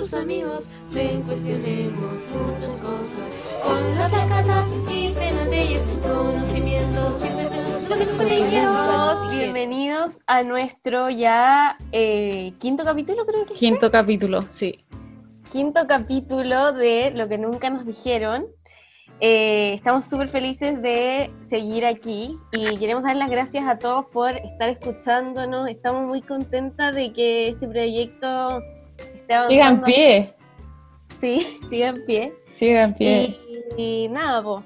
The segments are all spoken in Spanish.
tus amigos, ven cuestionemos muchas cosas. Con la placata y Fernandez, conocimiento, siempre tenemos lo que nos Bienvenidos, bienvenidos a nuestro ya eh, quinto capítulo, creo que. Quinto capítulo, sí. Quinto capítulo de Lo que nunca nos dijeron. Eh, estamos súper felices de seguir aquí y queremos dar las gracias a todos por estar escuchándonos. Estamos muy contentas de que este proyecto esté avanzando. Siga en pie, Sí, siga en pie. siga en pie. Y, y nada, po.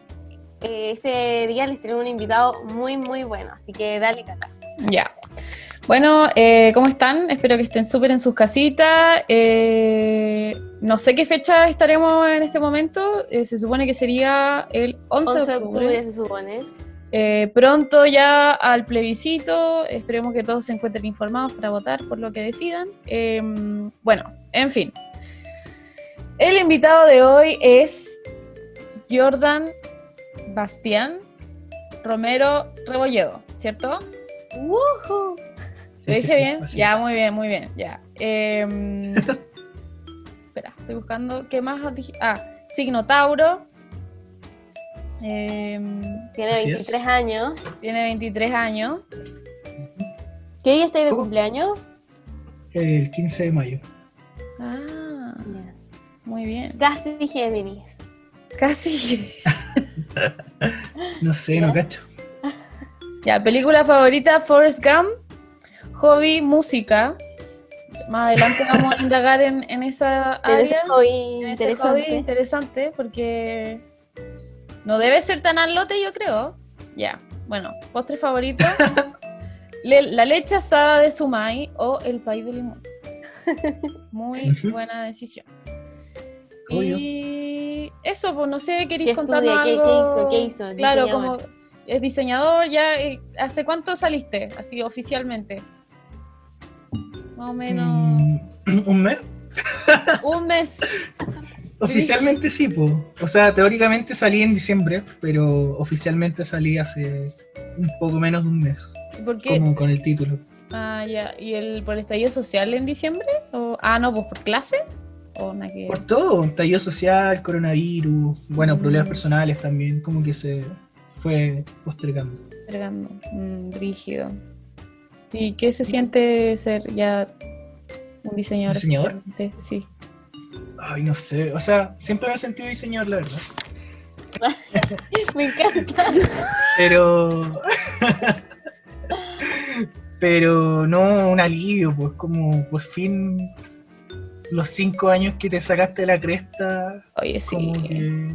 Eh, este día les tenemos un invitado muy, muy bueno, así que dale, Cata. Ya. Bueno, eh, ¿cómo están? Espero que estén súper en sus casitas. Eh, no sé qué fecha estaremos en este momento. Eh, se supone que sería el 11, 11 de de octubre. octubre se supone. Eh, pronto ya al plebiscito. Esperemos que todos se encuentren informados para votar por lo que decidan. Eh, bueno, en fin. El invitado de hoy es Jordan Bastián Romero Rebolledo, ¿cierto? ¡Woohoo! ¿Lo Sí, sí, dije sí, bien? ya, es. muy bien, muy bien, ya. Em, espera, estoy buscando. ¿Qué más os dije? Ah, signo Tauro. Em, Tiene Así es. 23 años. tiene 23 años. ¿Qué día estáis de ¿Cómo? cumpleaños? El 15 de mayo. Ah, muy bien. Casi Géminis. Casi. No sé, ¿Ya? no cacho. Ya, película favorita, Forrest Gump. Hobby, música. Más adelante vamos a indagar en, en esa área. En ese hobby interesante. interesante porque no debe ser tan al lote, yo creo. Ya, bueno, postre favorito. Le- la leche asada de Sumai o el país de limón. Muy buena decisión. Obvio. Y eso, pues no sé, ¿Qué ¿queréis contarnos? ¿Qué- algo? qué hizo? ¿Qué hizo? Claro, Diseñador. como es diseñador, ya, eh, ¿hace cuánto saliste? Así oficialmente. Más o menos Mm, ¿Un mes? un mes. Oficialmente sí, pues. O sea, teóricamente salí en diciembre, pero oficialmente salí hace un poco menos de un mes. Porque Como con el título. Ah, ya. ¿Y el por el estallido social en diciembre? ¿O, ah, no, pues por clase. ¿O nada que Por todo, estallido social, coronavirus, bueno, Mm. problemas personales también, como que se fue postergando. Entregando. Mm, brígido. ¿Y qué se siente ser ya un diseñador? ¿Diseñador? Sí. Ay, no sé, o sea, siempre me he sentido diseñador, la verdad. Me encanta. Pero. Pero no un alivio, pues como por fin los cinco años que te sacaste la cresta, Oye, sí. como que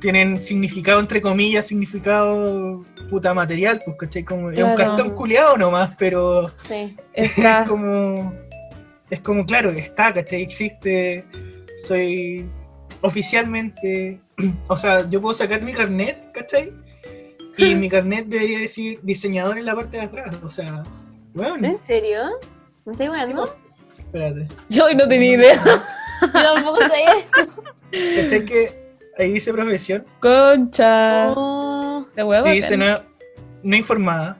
tienen significado, entre comillas, significado puta material, pues ¿cachai? Como, Es un Claro. cartón culeado nomás, pero Sí. Está. es como. Es como, claro, está, ¿cachai? Existe. Soy oficialmente. O sea, yo puedo sacar mi carnet, ¿cachai? Y mi carnet debería decir diseñador en la parte de atrás. O sea, bueno, ¿En serio? ¿Me estoy jugando? espérate. Yo hoy no tenía idea. Yo tampoco sabía eso. ¿Cachai que ahí dice profesión? Concha. Oh, De huevo. Y dice no, no informada.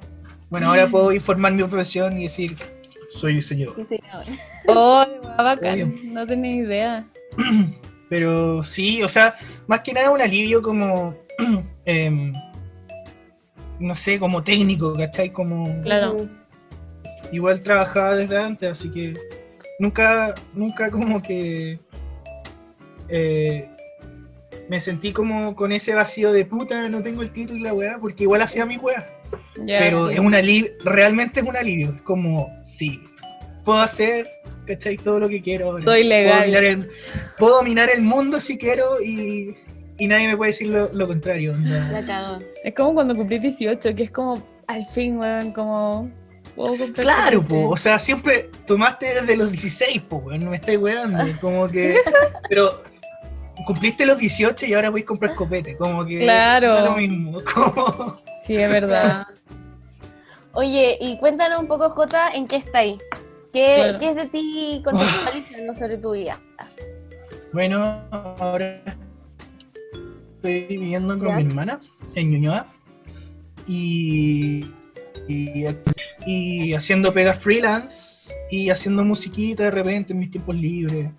Bueno, ahora Mm. puedo informar mi profesión y decir soy diseñador. diseñador. Oh, bacán. No tenía idea. Pero sí, o sea, más que nada un alivio como, em, no sé, como técnico, ¿cachai? Como Claro. Igual trabajaba desde antes, así que nunca, nunca como que eh, me sentí como con ese vacío de puta, no tengo el título y la weá, porque igual hacía mi weá. Pero sí. es un alivio, realmente es un alivio, es como, sí, puedo hacer, ¿cachai? Todo lo que quiero. Soy legal. Puedo dominar el, puedo dominar el mundo si quiero y, y nadie me puede decir lo, lo contrario. La. Es como cuando cumplí 18, que es como, al fin, weón, como... puedo comprar Claro, po, o sea, siempre tomaste desde los 16, po, weón, no me estáis weando, como que, pero cumpliste los 18 y ahora voy a comprar copete, como que Claro. da lo mismo, como, Sí, es verdad. Oye, y cuéntanos un poco, Jota, ¿en qué estáis? ¿Qué, Claro. ¿Qué es de ti contextualizando sobre tu vida? bueno, ahora estoy viviendo con ¿Ya? mi hermana en Ñuñoa y, y, y haciendo pegas freelance y haciendo musiquita de repente en mis tiempos libres,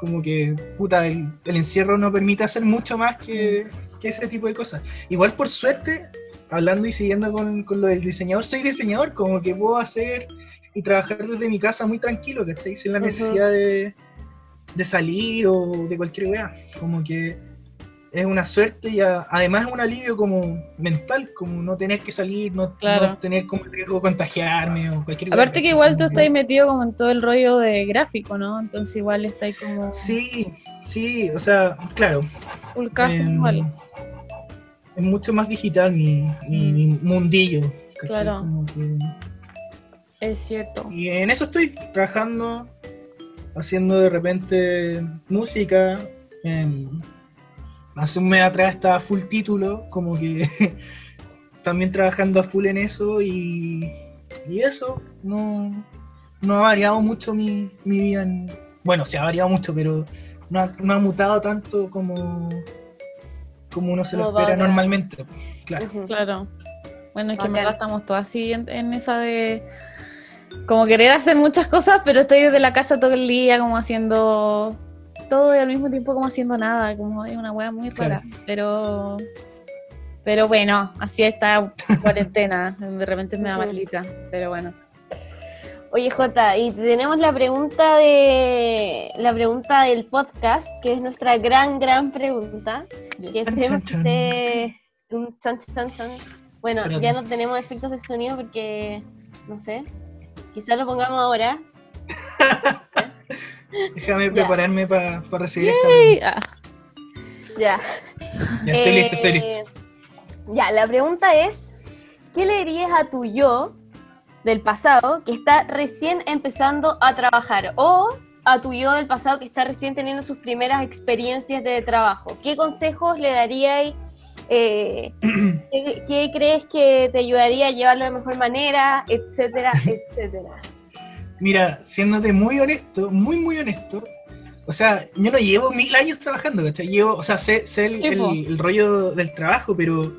Como que, puta, el, el encierro no permite hacer mucho más que, que ese tipo de cosas. Igual por suerte, hablando y siguiendo con, con lo del diseñador, soy diseñador, como que puedo hacer y trabajar desde mi casa muy tranquilo, ¿cachai? Sin la necesidad de, de salir o de cualquier weá. Como que es una suerte y a- además es un alivio como mental, como no tener que salir, no, Claro. no tener como el riesgo de contagiarme o cualquier weá, Aparte que igual tú estás metido como en todo el rollo de gráfico, ¿no? Entonces igual está ahí como Sí, sí, o sea, claro. full caso em, igual. Es mucho más digital mi, mi, Mm. mi mundillo. ¿cachai? Claro. Como que- Es cierto. Y en eso estoy trabajando, haciendo de repente música. em, hace un mes atrás estaba full título, como que también trabajando a full en eso y, y eso, no, no ha variado mucho mi, mi vida. en- bueno, se ha variado mucho, pero no ha, no ha mutado tanto como, como uno se lo Como espera normalmente. Claro. Claro. Bueno, es que verdad estamos todas así en, en esa de como querer hacer muchas cosas, pero estoy desde la casa todo el día como haciendo todo y al mismo tiempo como haciendo nada, como es una wea muy Claro. rara, pero pero bueno, así está cuarentena, de repente me da Ujú. malita, pero bueno. Oye, Jota, y tenemos la pregunta de la pregunta del podcast, que es nuestra gran, gran pregunta. Que Chan, siempre chan, chan. un chan, chan, chan. Bueno, Espérate. ya no tenemos efectos de sonido porque, no sé, quizás lo pongamos ahora. Déjame Ya. prepararme para recibir esta. Ah, Ya. Ya estoy listo, estoy listo. Eh, Ya, la pregunta es, ¿qué le dirías a tu yo del pasado que está recién empezando a trabajar? O a tu yo del pasado que está recién teniendo sus primeras experiencias de trabajo. ¿Qué consejos le daríais? Eh, ¿qué, qué crees que te ayudaría a llevarlo de mejor manera? Etcétera, etcétera. Mira, siéndote muy honesto, muy, muy honesto, o sea, yo no llevo mil años trabajando, ¿cachai? Llevo, o sea, sé, sé el, rollo del trabajo, pero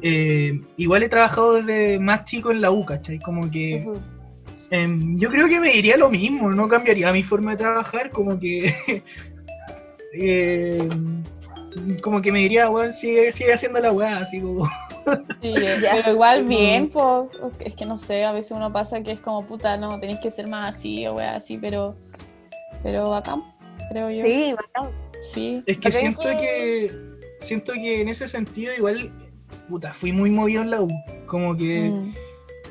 eh, igual he trabajado desde más chico en la U, ¿cachai? Como que em, yo creo que me diría lo mismo, no cambiaría mi forma de trabajar, como que... em, como que me diría, weón, sigue, sigue haciendo la weá, así como... sí, eh, pero igual bien, pues, es que no sé, a veces uno pasa que es como puta, no, tenéis que ser más así o wea así, pero pero bacán, creo yo. Sí, bacán. Sí. Es que siento que- que... Siento que en ese sentido igual, puta, fui muy movido en la U, como que... Mm.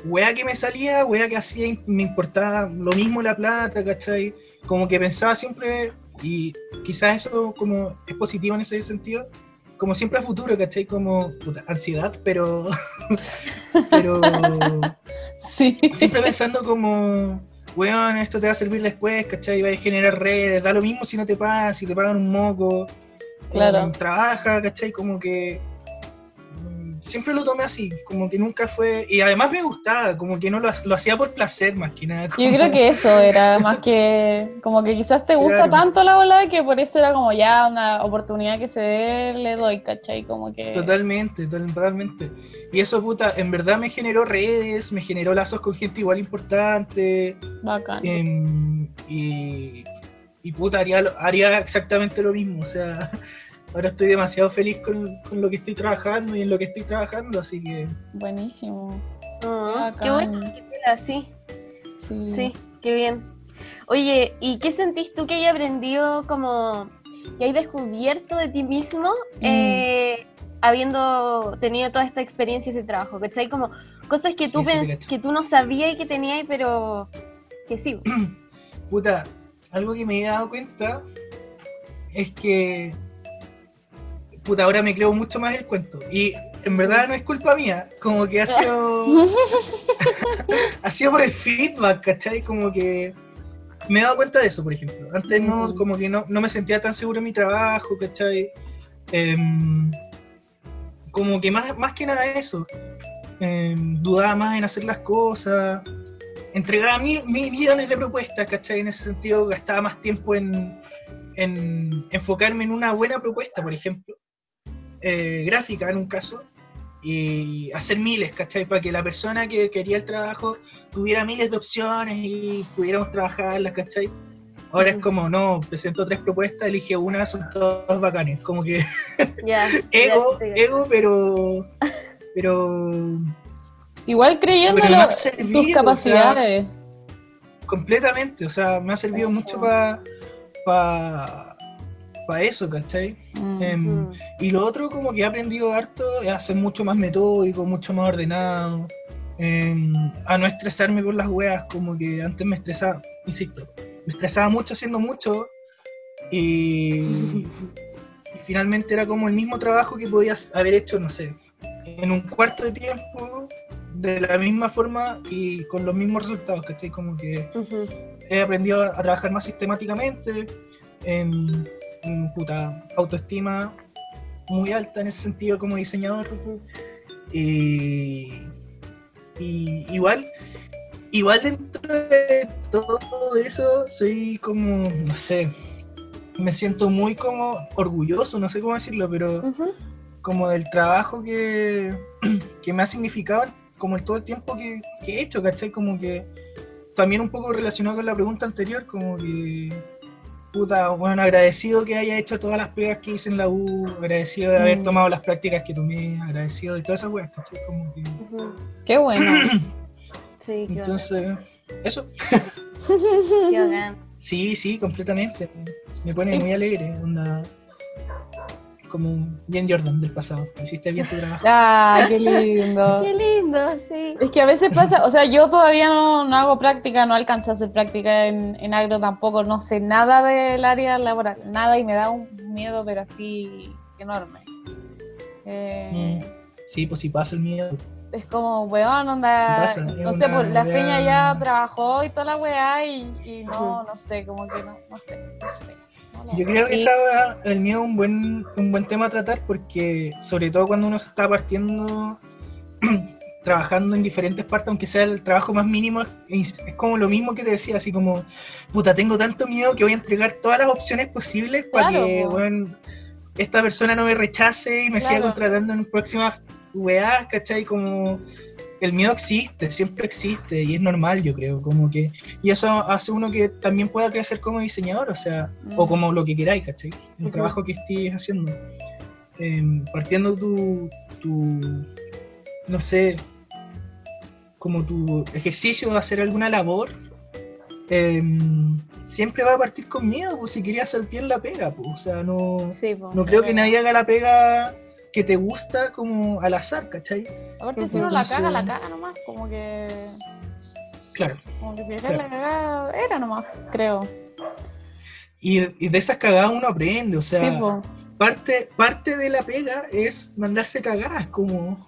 wea que me salía, wea que hacía, me importaba lo mismo la plata, ¿cachai? Como que pensaba siempre, y quizás eso como es positivo en ese sentido, como siempre a futuro, ¿cachai? Como puta, ansiedad, pero, pero Sí. siempre pensando como, weón, esto te va a servir después, ¿cachai? Va a generar redes, da lo mismo si no te pagan, si te pagan un moco, Claro. como trabaja, ¿cachai? Como que siempre lo tomé así, como que nunca fue, y además me gustaba, como que no lo, lo hacía por placer más que nada. Yo creo que eso era más que como que quizás te gusta Claro. tanto la bola que por eso era como ya una oportunidad que se dé, le doy, ¿cachai? Como que... Totalmente, total- totalmente. Y eso, puta, en verdad me generó redes, me generó lazos con gente igual importante, Bacán. em, y, y puta, haría, haría exactamente lo mismo, o sea, ahora estoy demasiado feliz con, con lo que estoy trabajando y en lo que estoy trabajando, así que... Buenísimo. Ah, Qué qué bueno que fuera así. Sí. Sí, qué bien. Oye, ¿y qué sentís tú que hay aprendido como que hay descubierto de ti mismo Mm. eh, habiendo tenido todas estas experiencias de trabajo? ¿Cachai? Como cosas que tú, Sí, pens- que tú no sabías y que tenías, pero que sí. Puta, algo que me he dado cuenta es que. Puta, ahora me creo mucho más el cuento. Y en verdad no es culpa mía. Como que ha sido. ha sido por el feedback, ¿cachai? Como que. Me he dado cuenta de eso, por ejemplo. Antes no, como que no, no me sentía tan seguro en mi trabajo, ¿cachai? Em, como que más, más que nada eso. Em, dudaba más en hacer las cosas entregaba mil, mil millones de propuestas, ¿cachai? En ese sentido gastaba más tiempo en, en enfocarme en una buena propuesta, por ejemplo, eh, gráfica en un caso, y hacer miles, ¿cachai? Para que la persona que quería el trabajo tuviera miles de opciones y pudiéramos trabajarlas, ¿cachai? Ahora es como, no, presento tres propuestas, elige una, son todas bacanes. Como que ego, sí, ego, pero. Pero. Igual creyéndolo tus servido, o sea, capacidades. completamente, o sea, me ha servido mucho para. Para. Para eso, ¿cachai? Mm. Y lo otro, como que he aprendido harto, es a ser mucho más metódico, mucho más ordenado, em, a no estresarme por las weas, como que antes me estresaba, insisto, me estresaba mucho haciendo mucho y, y finalmente era como el mismo trabajo que podías haber hecho, no sé, en un cuarto de tiempo, de la misma forma y con los mismos resultados, ¿cachai? Como que Ujú. he aprendido a, a trabajar más sistemáticamente, en, en puta autoestima muy alta en ese sentido como diseñador. Y, y igual, igual dentro de todo eso soy como, no sé, me siento muy como orgulloso, no sé cómo decirlo, pero como del trabajo que, que me ha significado como el todo el tiempo que, que he hecho, ¿cachai? Como que también un poco relacionado con la pregunta anterior, como que puta, bueno, agradecido que haya hecho todas las pruebas que hice en la U, agradecido de haber Mm. tomado las prácticas que tomé, agradecido de todas esas weas, ¿cachai? Como que... Qué bueno. Sí, qué bacán. Entonces, eso, Qué bacán. sí, sí, completamente. Me pone Sí. muy alegre, onda, como bien Jordan del pasado, hiciste bien tu trabajo. Ah, qué lindo. Qué lindo, sí. Es que a veces pasa, o sea, yo todavía no, no hago práctica, no alcancé a hacer práctica en, en agro tampoco, no sé nada del área laboral, nada y me da un miedo, pero así enorme. Eh, Mm. Sí, pues si pasa el miedo. Es como, weón, onda, Sí pasa, es no sé, pues la feña ya trabajó y toda la weá y, y no, no sé, como que no, no sé. no Yo creo que Sí. esa el miedo es un buen, un buen tema a tratar porque sobre todo cuando uno se está partiendo trabajando en diferentes partes, aunque sea el trabajo más mínimo, es, es como lo mismo que te decía, así como, puta, tengo tanto miedo que voy a entregar todas las opciones posibles para que, weón, esta persona no me rechace y me siga contratando en próximas weas, ¿cachai? Como el miedo existe, siempre existe y es normal, yo creo, como que, y eso hace uno que también pueda crecer como diseñador, o sea, o Mm. como lo que queráis, ¿cachai? El trabajo que estés haciendo. Em, partiendo tu, tu, no sé, como tu ejercicio de hacer alguna labor, em, siempre va a partir con miedo, pues si querías hacer bien la pega, pues, o sea, no, Sí, po. no creo que nadie haga la pega que te gusta como al azar, ¿cachai? Aparte, si uno la caga, la caga nomás, como que, Claro. como que si Claro. la cagada, era nomás, creo. Y, y de esas cagadas uno aprende, o sea, Tipo, parte, parte de la pega es mandarse cagadas, como...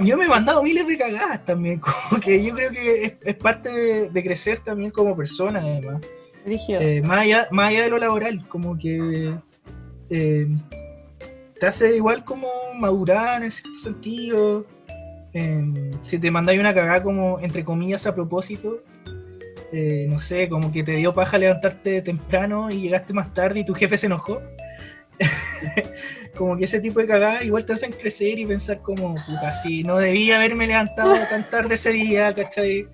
Yo me he mandado miles de cagadas también, como que yo creo que es, es parte de, de crecer también como persona, además. Eh, más, allá, más allá de lo laboral, como que eh, te hace igual como madurar en cierto sentido. Si te mandáis una cagada como, entre comillas, a propósito, eh, no sé, como que te dio paja levantarte temprano y llegaste más tarde y tu jefe se enojó. como que ese tipo de cagadas igual te hacen crecer y pensar como, puta, si no debía haberme levantado tan tarde ese día, ¿cachai?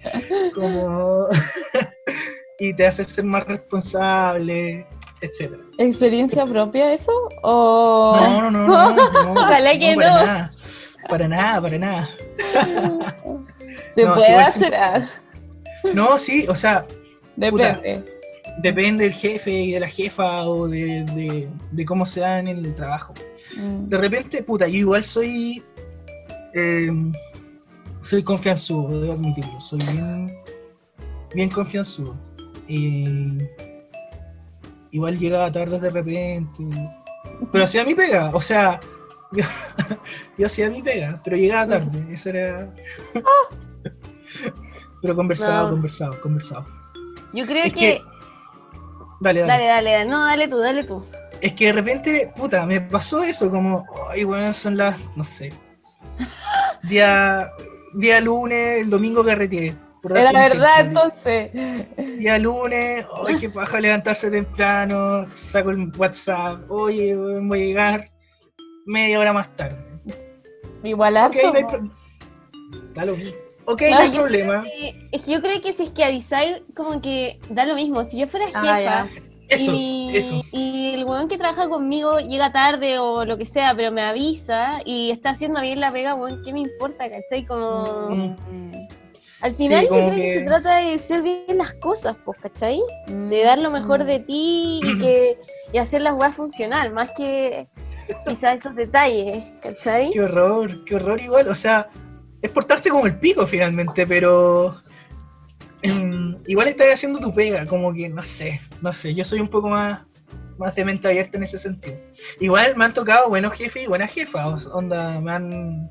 Como... y te hace ser más responsable, etcétera. ¿Experiencia propia eso? ¿O...? No, no, no, no, no, Ojalá que para no. Nada, para nada, para nada. ¿Se puede hacer? No, sí, o sea, Depende. depende del jefe y de la jefa o de, de, de cómo se da en el trabajo. Mm. De repente, puta, yo igual soy. eh, soy confianzudo, debo admitirlo. Soy bien, bien confianzudo. Y igual llegaba tarde de repente. Pero hacía mi pega, o sea. Yo, yo hacía mi pega, pero llegaba tarde. Eso era. Pero conversado, No. conversado, conversado. Yo creo Es que... que- Dale, dale. Dale, dale, dale. No, dale tú, dale tú. Es que de repente, puta, me pasó eso, como, ay, bueno, son las, no sé, día, día lunes, el domingo carreteé. Por Era verdad, entonces. Día lunes, ay, qué paja levantarse temprano, saco el WhatsApp, oye, weón, voy a llegar media hora más tarde. Igual Ok, harto, no hay ¿no? pro- Da lo mismo. Ok, Claro, no hay problema. Es que yo creo que si es que avisáis, como que da lo mismo. Si yo fuera Ah, jefa ya. Eso, y, mi- eso. y el weón que trabaja conmigo llega tarde o lo que sea, pero me avisa y está haciendo bien la pega, weón, ¿qué me importa, cachai? Como... Mm. Al final Sí, yo creo que... que- se trata de hacer bien las cosas, pues, ¿cachai? Mm. De dar lo mejor de ti y que y hacer las weas funcionar, más que quizás esos detalles, ¿cachai? Qué horror, qué horror igual. O sea, es portarse como el pico finalmente, pero mm, igual estás haciendo tu pega, como que no sé, no sé. Yo soy un poco más, más de mente abierta en ese sentido. Igual me han tocado buenos jefes y buenas jefas, onda, me han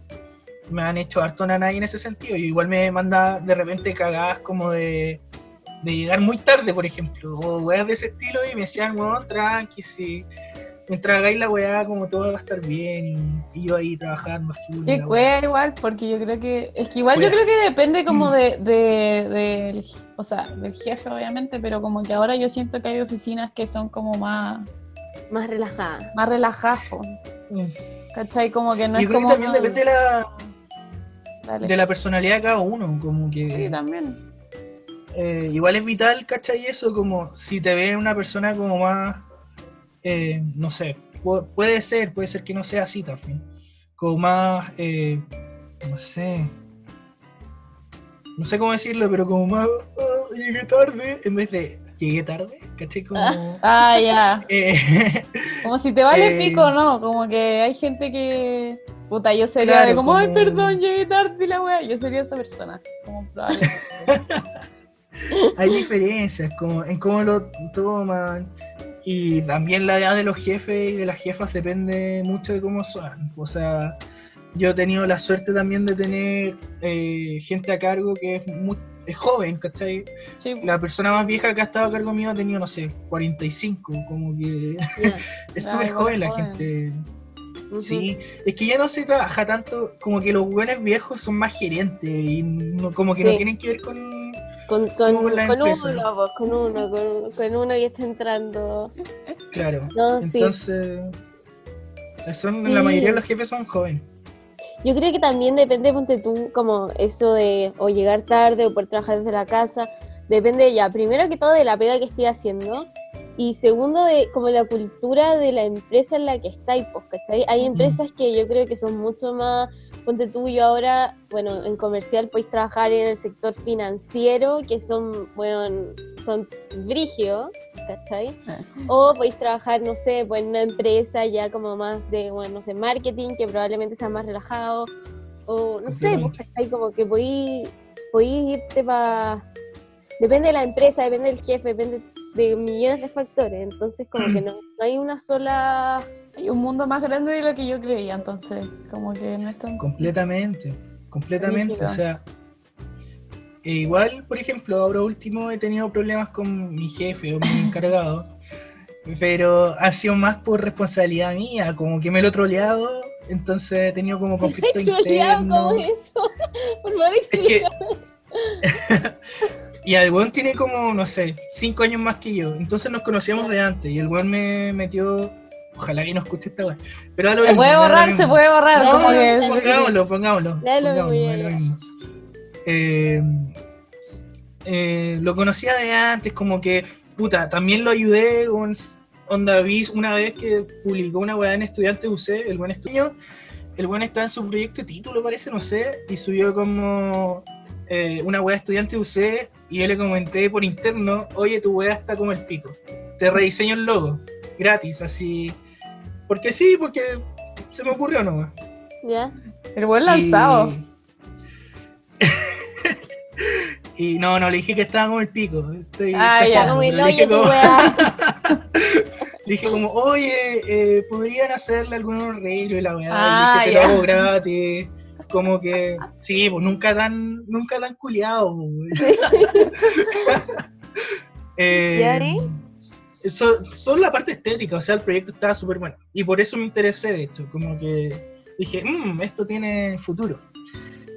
me han hecho harto nanay en ese sentido. Y igual me manda de repente cagadas como de, de llegar muy tarde, por ejemplo, o weas de ese estilo y me decían, weón, tranqui, si mientras hagáis la weá, como todo va a estar bien, y, yo ahí trabajando a full. Cuea igual, porque yo creo que. Es que igual yo creo que depende como Mm. de, de- del. O sea, del jefe, obviamente, pero como que ahora yo siento que hay oficinas que son como más, Más relajada. más relajadas, Mm. ¿cachai? Como que no yo es creo como. que también depende de la, Dale. de la personalidad de cada uno, como que Sí, también. eh, igual es vital, ¿cachai? Eso, como si te ven una persona como más, eh, no sé, pu- puede ser, puede ser que no sea así también, como más, eh, no sé, no sé cómo decirlo, pero como más, "Ah, llegué tarde, en vez de llegué tarde, ¿cachai? Como... Ah, ya. Como si te vale pico, ¿no? Como que hay gente que. Puta, yo sería Claro, de como, ay, perdón, llegué tarde la wea. Yo sería esa persona. Como probablemente. hay diferencias como en cómo lo toman y también la edad de los jefes y de las jefas depende mucho de cómo son. O sea, yo he tenido la suerte también de tener eh, gente a cargo que es, muy, es joven, ¿cachai? Sí, La persona más vieja que ha estado a cargo mío ha tenido, no sé, 45, como que es súper joven la joven. gente. Sí, es que ya no se trabaja tanto, como que los buenos viejos son más gerentes y no- como que no tienen que ver con Con, con, Como la con empresa. uno, pues, con uno, con, con uno que está entrando. Claro. No, sí. Entonces, son, Sí. la mayoría de los jefes son jóvenes. Yo creo que también depende, ponte tú, como eso de o llegar tarde o poder trabajar desde la casa. Depende ya, primero que todo de la pega que estoy haciendo. Y segundo, de como la cultura de la empresa en la que estáis, pues, ¿cachai? Hay empresas que yo creo que son mucho más, ponte tú, yo ahora, bueno, en comercial podéis trabajar en el sector financiero, que son, bueno, son brígidos, ¿cachai? O podéis trabajar, no sé, pues en una empresa ya como más de, bueno, no sé, marketing, que probablemente sea más relajado. O no sé, pues. ¿cachai? como que podéis, podéis irte para... Depende de la empresa, depende del jefe, depende de millones de factores. Entonces como que no, no hay una sola... Hay un mundo más grande de lo que yo creía, entonces, como que no es tan. Completamente. Completamente. Rígido. O sea, e igual, por ejemplo, ahora último he tenido problemas con mi jefe o mi encargado. Pero ha sido más por responsabilidad mía, como que me lo he troleado, entonces he tenido como conflicto Troleado, ¿Cómo interno. es eso? Por favor, Es que. Y el weón tiene como, no sé, cinco años más que yo. Entonces nos conocíamos de antes. Y el weón me metió. Ojalá que no escuche esta weón. Pero Se puede borrar, se puede borrar. No, Pongámoslo, pongámoslo. Eh, eh, lo conocía de antes, como que, puta, también lo ayudé con Onda Bis una vez que publicó una weá en Estudiante UC, el buen estudio. El buen está en su proyecto de título, parece, no sé, y subió como eh, una weá de Estudiante UC y yo le comenté por interno, oye, tu weá está como el pico. Te rediseño el logo, gratis, así. Porque sí, porque se me ocurrió nomás. ¿Ya? El buen lanzado. Y... y no, no, le dije que estaba como el pico. Estoy Ah, ya. Como pero le dije hoyo tu como- weá. le dije como, oye, eh, podrían hacerle algunos arreglos y la weá. Ah, y dije, te lo hago gratis. Como que, sí, pues nunca tan, nunca tan culiado. eh, ¿Y eso, son la parte estética, o sea, el proyecto estaba súper bueno. Y por eso me interesé, de hecho, como que dije, mmm, esto tiene futuro.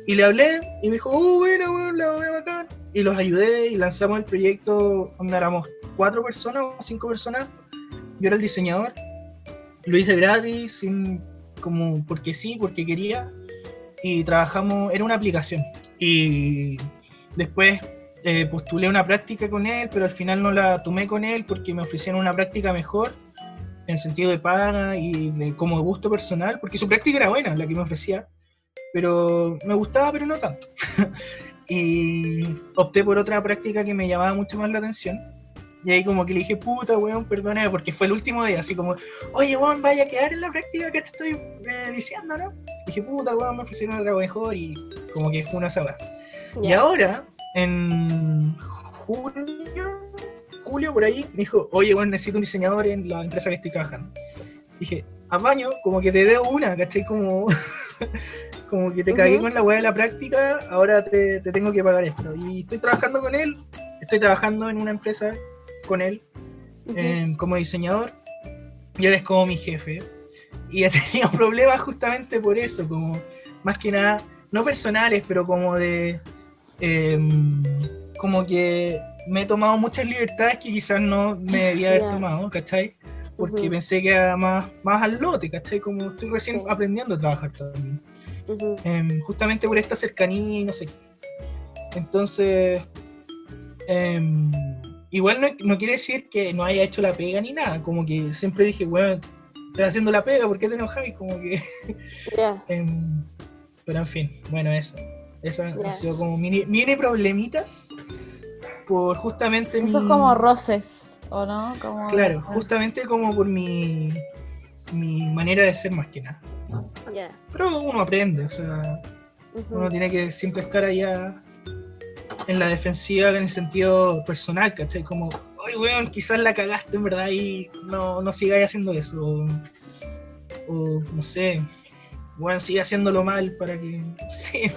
Y le hablé y me dijo, oh, bueno, bueno, la voy a bacán. Y los ayudé y lanzamos el proyecto donde éramos cuatro personas o cinco personas. Yo era el diseñador. Lo hice gratis, sin, como porque sí, porque quería. Y trabajamos, era una aplicación. Y después eh, postulé una práctica con él, pero al final no la tomé con él porque me ofrecieron una práctica mejor en sentido de paga y de, como gusto personal, porque su práctica era buena, la que me ofrecía, pero me gustaba, pero no tanto. y opté por otra práctica que me llamaba mucho más la atención. Y ahí como que le dije, puta, weón, perdóname, porque fue el último día, así como, oye, weón, vaya a quedar en la práctica que te estoy eh, diciendo, ¿no? Dije, puta, weón, me ofrecieron otra mejor y como que fue una saga. Y ahora, en julio, julio por ahí, me dijo, oye, bueno, necesito un diseñador en la empresa que estoy trabajando. Dije, a baño, como que te debo una, ¿cachai? Como, como que te cagué Ujú. con la weá de la práctica, ahora te, te tengo que pagar esto. Y estoy trabajando con él, estoy trabajando en una empresa con él eh, como diseñador y él es como mi jefe. Y he tenido problemas justamente por eso, como más que nada, no personales, pero como de. em, como que me he tomado muchas libertades que quizás no me debía haber tomado, ¿cachai? Porque pensé que era más, más al lote, ¿cachai? Como estoy recién Sí. aprendiendo a trabajar también. Em, justamente por esta cercanía y no sé qué. Entonces, em, igual no, no quiere decir que no haya hecho la pega ni nada, como que siempre dije, bueno, estoy haciendo la pega, ¿por qué te enojáis? Como que, Ya. em, pero en fin, bueno, eso. Ya. han sido como mini, mini problemitas por justamente Eso es como roces, ¿o no? Como, Claro, justamente como por mi, mi manera de ser más que nada. Ya. Pero uno aprende, o sea, uno tiene que siempre estar allá en la defensiva en el sentido personal, ¿cachai? Como, oye, weón, quizás la cagaste en verdad y no, no sigáis haciendo eso. O, o, no sé, weón, sigue haciéndolo mal para que. Sí.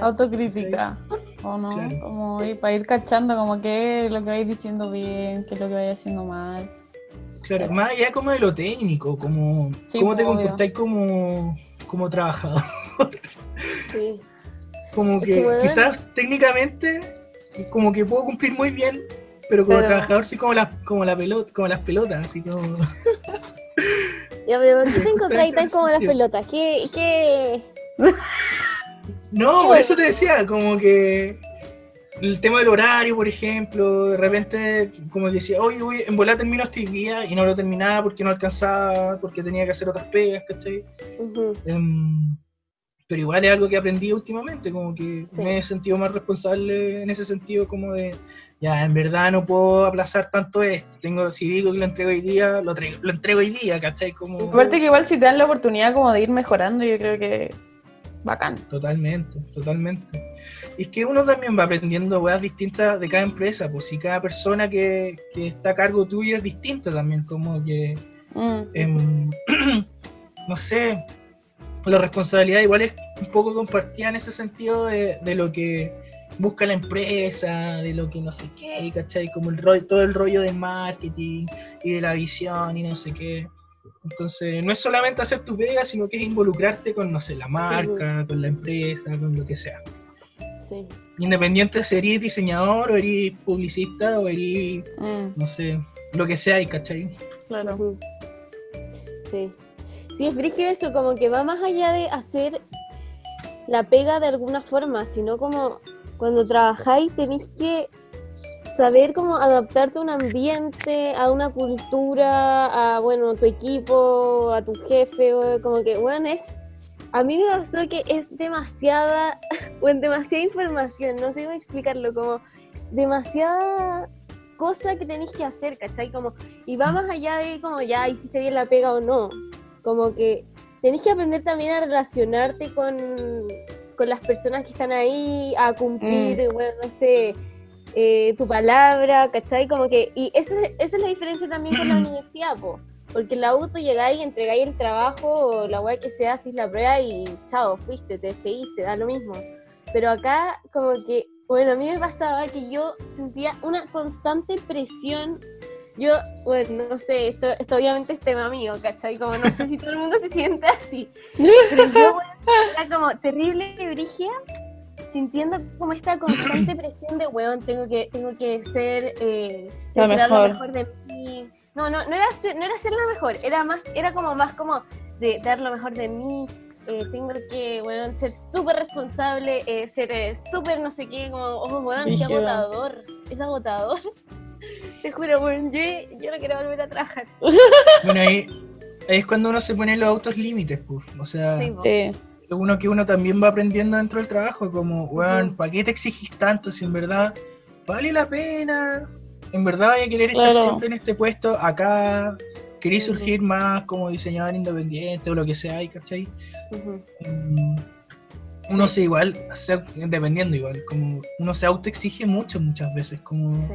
Autocrítica, ¿o no? Claro. Como ir, para ir cachando como qué es lo que vais diciendo bien, qué es lo que vais haciendo mal. claro, más allá como de lo técnico, como Sí, cómo te obvio. comportáis como, como trabajador. Sí. Como Es que que, quizás técnicamente, como que puedo cumplir muy bien, pero como Pero- trabajador soy como la, como la pelota, como las pelotas, así como. Ya, pero ¿por qué te encontráis tan como las pelotas? ¿Qué, qué? No, por eso te decía, como que el tema del horario, por ejemplo, de repente, como que decía, oye, oye, en volar termino este día y no lo terminaba porque no alcanzaba, porque tenía que hacer otras pegas, ¿cachai? Ujú. Em, pero igual es algo que aprendí últimamente, como que Sí. me he sentido más responsable en ese sentido, como de, ya, en verdad no puedo aplazar tanto esto, tengo, si digo que lo entrego hoy día, lo, traigo- lo entrego hoy día, ¿cachai? Como... Aparte que igual si te dan la oportunidad como de ir mejorando, yo creo que bacán. Totalmente, totalmente. Y es que uno también va aprendiendo weas distintas de cada empresa, pues si cada persona que, que está a cargo tuyo es distinta también, como que, Mm. em, no sé, la responsabilidad igual es un poco compartida en ese sentido de, de lo que busca la empresa, de lo que no sé qué, ¿cachai? Como el rollo, todo el rollo del marketing y de la visión y no sé qué. Entonces, no es solamente hacer tu pega, sino que es involucrarte con, no sé, la marca, con la empresa, con lo que sea. Sí. Independiente si eres diseñador o eres publicista o eres, Mm, no sé, lo que sea, ¿cachai? claro. Sí. Sí, es brígido eso, como que va más allá de hacer la pega de alguna forma, sino como cuando trabajáis tenéis que saber cómo adaptarte a un ambiente, a una cultura, a bueno, tu equipo, a tu jefe, como que, bueno, es a mí me pasó que es demasiada, bueno, demasiada información, no sé cómo explicarlo, como demasiada cosa que tenéis que hacer, ¿cachai? Como, y va más allá de como ya hiciste bien la pega o no, como que tenéis que aprender también a relacionarte con, con las personas que están ahí, a cumplir, bueno, no sé, eh, tu palabra, ¿cachai? Como que, y esa, es- esa es la diferencia también con la universidad, po. Porque en la auto llegáis, entregáis el trabajo, o la weá que sea, haces la prueba y chao, fuiste, te despediste, da lo mismo. Pero acá, como que, bueno, a mí me pasaba que yo sentía una constante presión. Yo, bueno, no sé, esto, esto obviamente es tema mío, ¿cachai? Como no sé si todo el mundo se siente así. Pero yo, bueno, era como terrible y brígida, sintiendo como esta constante presión de, weón, tengo que, tengo que ser, eh, dar lo mejor. mejor de mí. No, no, no era, ser, no era ser la mejor, era más, era como más como de dar lo mejor de mí, eh, tengo que, weón, ser súper responsable, eh, ser eh, súper no sé qué, como, oh, weón, qué agotador, es agotador. Te juro, weón, yo, yo no quiero volver a trabajar. Bueno, ahí, ahí es cuando uno se pone los autos límites, pues. O sea, Sí, uno que uno también va aprendiendo dentro del trabajo, como, weón. ¿para qué te exigís tanto si en verdad vale la pena? En verdad vaya a querer Claro. estar siempre en este puesto, acá, querés Ujú. surgir más como diseñador independiente o lo que sea, ¿cachai? Ujú. Mm, Uno se igual, se- dependiendo igual, como uno se autoexige mucho muchas veces, como Sí.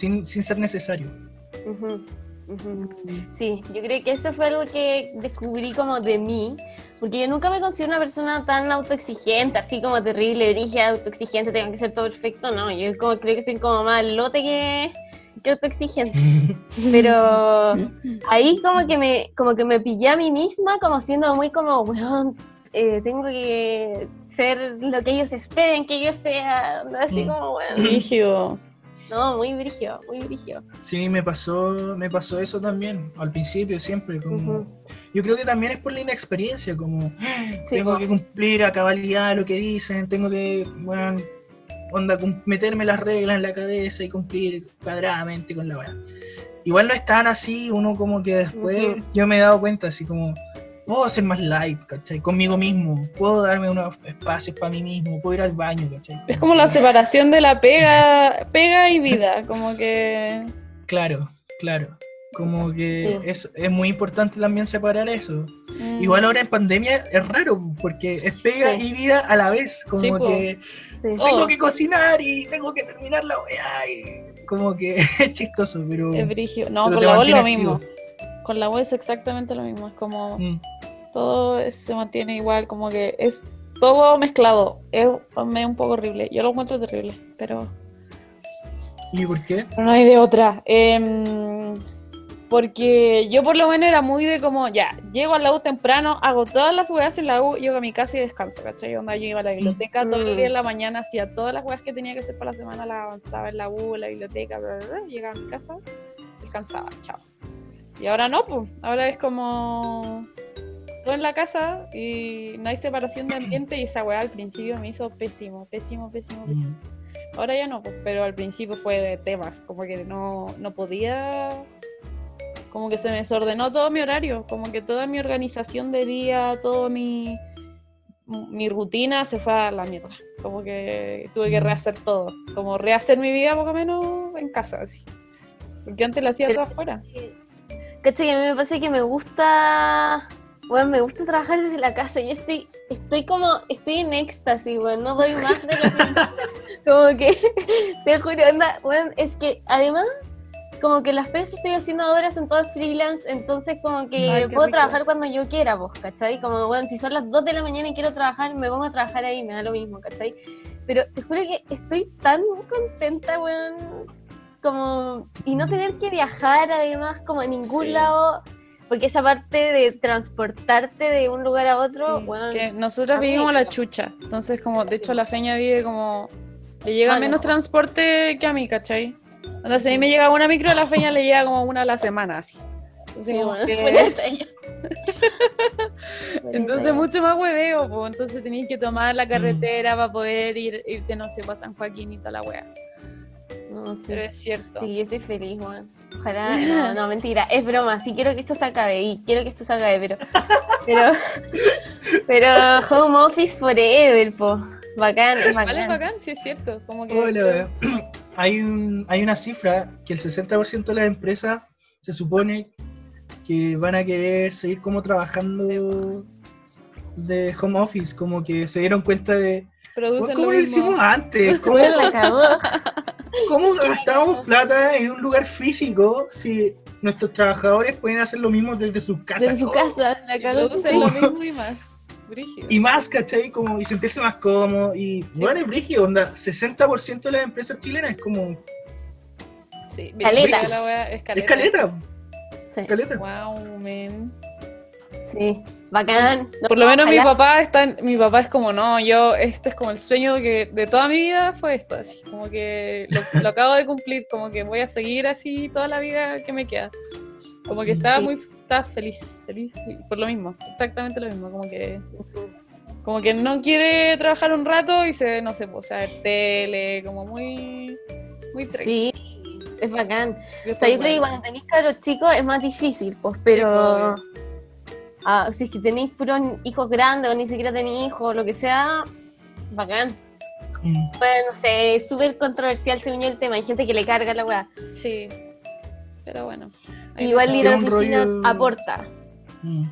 Sin, sin ser necesario. Sí, yo creo que eso fue algo que descubrí como de mí, porque yo nunca me considero una persona tan autoexigente, así como terrible, brígida, autoexigente, tengo que ser todo perfecto, no, yo como creo que soy como más lote que, que autoexigente, pero ahí como que me como que me pillé a mí misma como siendo muy como, weón, eh, tengo que ser lo que ellos esperen que yo sea, así Mm. como, Rígido. No, muy brígido, muy brígido. Sí, me pasó, me pasó eso también, al principio siempre, como... Yo creo que también es por la inexperiencia, como Sí, tengo que cumplir a cabalidad lo que dicen, tengo que, bueno, onda, meterme las reglas en la cabeza y cumplir cuadradamente con la weá. Igual no es tan así, uno como que después, yo me he dado cuenta, así como, puedo ser más light, ¿cachai? Conmigo mismo, puedo darme unos espacios para mí mismo, puedo ir al baño, ¿cachai? Es como la separación de la pega, pega y vida, como que... Claro, claro. Como que Sí. es, es muy importante también separar eso. mm, Igual ahora en pandemia es raro, porque es pega Sí. y vida a la vez. Como Sí, que Sí. Oh. tengo que cocinar y tengo que terminar la. Y como que es chistoso, pero. Es brigio. No, pero con la voz lo mismo. Con la voz es exactamente lo mismo. Es como Mm. Todo se mantiene igual, como que es todo mezclado. Es, es un poco horrible. Yo lo encuentro terrible, pero, ¿Y por qué? pero no hay de otra. Em, porque yo por lo menos era muy de como, ya, llego a la U temprano, hago todas las weas en la U, llego a mi casa y descanso, ¿cachai? Onda, yo iba a la biblioteca todo el día en la mañana, hacía todas las weas que tenía que hacer para la semana, las avanzaba en la U, en la biblioteca, bla, bla, bla, llegaba a mi casa, descansaba, chao. Y ahora no, pues, ahora es como todo en la casa y no hay separación de ambiente y esa weá al principio me hizo pésimo, pésimo, pésimo, pésimo. Ahora ya no, pues, pero al principio fue de temas, como que no, no podía, como que se me desordenó todo mi horario, como que toda mi organización de día, todo mi, mi rutina se fue a la mierda, como que tuve que rehacer todo, como rehacer mi vida poco menos en casa, así. Porque antes la hacía Pero- todo afuera. ¿Cachai? Que a mí me pasa que me gusta. Bueno, me gusta trabajar desde la casa. Yo estoy, estoy como, estoy en éxtasis, weón. No doy más de la felicidad. Como que, te juro, anda, weón, es que además, como que las pegas que estoy haciendo ahora son todas freelance, entonces como que Ay, puedo rico. trabajar cuando yo quiera, vos, ¿cachai? Como, bueno, si son las 2 de la mañana y quiero trabajar, me pongo a trabajar ahí, me da lo mismo, ¿cachai? Pero te juro que estoy tan contenta, weón, como, y no tener que viajar además como a ningún Sí. lado, porque esa parte de transportarte de un lugar a otro, Sí, que a mí vivimos la chucha. Entonces, como, de hecho, la feña vive como. Le llega Más menos transporte que a mí, ¿cachai? Entonces, a mí me llega una micro, a la feña le llega como una a la semana, así. Entonces, sí, weón, que- entonces mucho más hueveo, pues. Entonces, tenéis que tomar Mm. la carretera para poder ir, irte, no sé, para San Joaquín y toda la wea. No, sí. Pero es cierto. Sí, yo estoy feliz, weón. Ojalá, no, no, mentira, es broma, sí quiero que esto se acabe y quiero que esto se acabe, pero, pero, pero home office forever, po, bacán, es Vale, bacán. bacán, sí es cierto. Como que. Hola, hay, un, hay una cifra que el 60% de las empresas se supone que van a querer seguir como trabajando de home office, como que se dieron cuenta de Producen ¿cómo lo lo mismo. hicimos antes? ¿Cómo, cómo gastamos plata en un lugar físico si nuestros trabajadores pueden hacer lo mismo desde sus casas? Desde su casa, la cagó. Producen lo mismo y más. Brígido. Y más, ¿cachai? Como, y sentirse más cómodo. Y Sí. bueno, es brígido, onda. 60% de las empresas chilenas es como. Sí, Caleta. la wea, es caleta. Es caleta, Sí, caleta. Wow, man. sí, bacán. No, Por lo menos mi papá está, mi papá es como, no, yo, este es como el sueño que de toda mi vida fue esto, así, como que lo, lo acabo de cumplir, como que voy a seguir así toda la vida que me queda. Como que estaba Sí. muy, está feliz, feliz por lo mismo, exactamente lo mismo, como que como que no quiere trabajar un rato y se, no sé, pues, a ver tele, como muy, muy tranqui. Sí, es bacán. Yo O sea, yo creo que cuando tenéis cabros chicos es más difícil, pues, pero ah, si es que tenéis puros hijos grandes o ni siquiera tenéis hijos, lo que sea, bacán. Mm. Bueno, no sé, súper controversial según yo el tema. Hay gente que le carga la weá. Sí, pero bueno. Igual ir a la oficina rollo- aporta. Mm.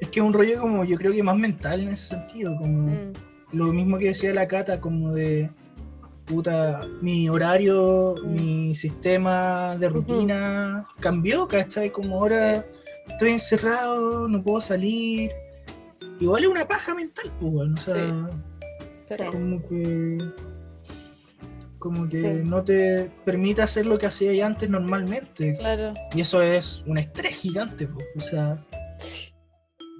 Es que es un rollo como yo creo que más mental en ese sentido, como Mm, lo mismo que decía la Cata, como de puta, mi horario, Mm. mi sistema de rutina cambió, ¿cachai? Como ahora estoy encerrado, no puedo salir. Igual es una paja mental, pues, weón, o sea, Sí. pero- como que como que Sí. no te permite hacer lo que hacía antes normalmente. Claro. Y eso es un estrés gigante, pues, o sea, Sí.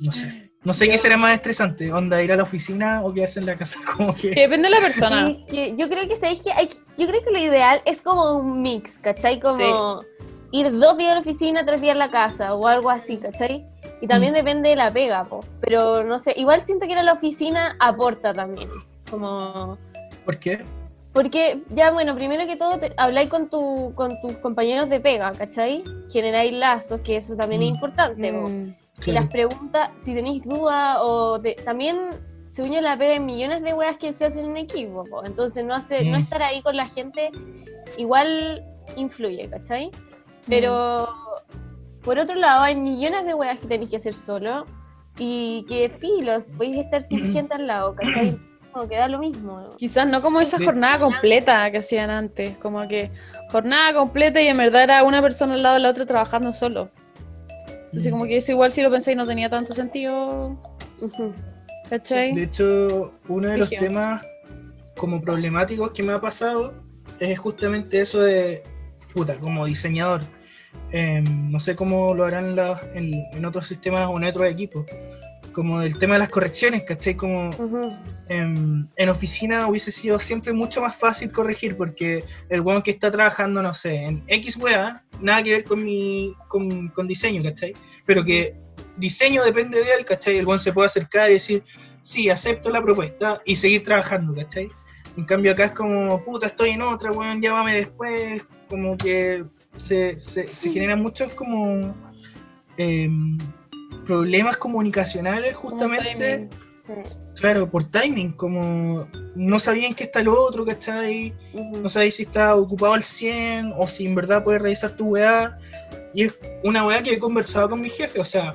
no sé. No sé Yo- qué será más estresante, onda ir a la oficina o quedarse en la casa, como que... Que depende de la persona. Sí, es que yo creo que sabéis que hay, yo creo que lo ideal es como un mix, ¿cachai? Como ir dos días a la oficina, tres días a la casa o algo así, ¿cachai? Y también Mm. depende de la pega, po. pero no sé, igual siento que ir a la oficina aporta también, como ¿Por qué? porque ya bueno, primero que todo te, habláis con tu, con tus compañeros de pega, ¿cachai? Generáis lazos, que eso también es Mm. importante, po. Mm, Y las preguntas, si tenéis dudas o te- también, según yo, la pega hay millones de weas que se hacen en equipo, po. entonces no hace, no Mm. estar ahí con la gente igual influye, ¿cachai? Pero por otro lado hay millones de weas que tenéis que hacer solo y que filos, podéis estar sin Mm. gente al lado, ¿cachai? Como que da lo mismo. Quizás no como esa jornada completa que hacían antes, como que jornada completa y en verdad era una persona al lado de la otra trabajando solo. Entonces Mm. como que eso igual si lo pensáis no tenía tanto sentido. ¿cachai? De hecho, uno de los temas como problemáticos que me ha pasado es justamente eso de, puta, como diseñador. em, no sé cómo lo harán en, en otros sistemas o en otros equipos. Como el tema de las correcciones, ¿cachai? Como Ujú. en, en oficina hubiese sido siempre mucho más fácil corregir porque el weón que está trabajando, no sé, en X wea, nada que ver con mi con, con diseño, ¿cachai? Pero que diseño depende de él, ¿cachai? El weón se puede acercar y decir, sí, acepto la propuesta y seguir trabajando, ¿cachai? En cambio acá es como, puta, estoy en otra, weón, llámame después, como que se, se, se generan muchos como em, problemas comunicacionales justamente. Sí. Claro, por timing, como no sabían que está el otro, ¿cachai? Ujú. No sabéis si está ocupado al 100 o si en verdad puedes revisar tu weá. Y es una weá que he conversado con mi jefe, o sea,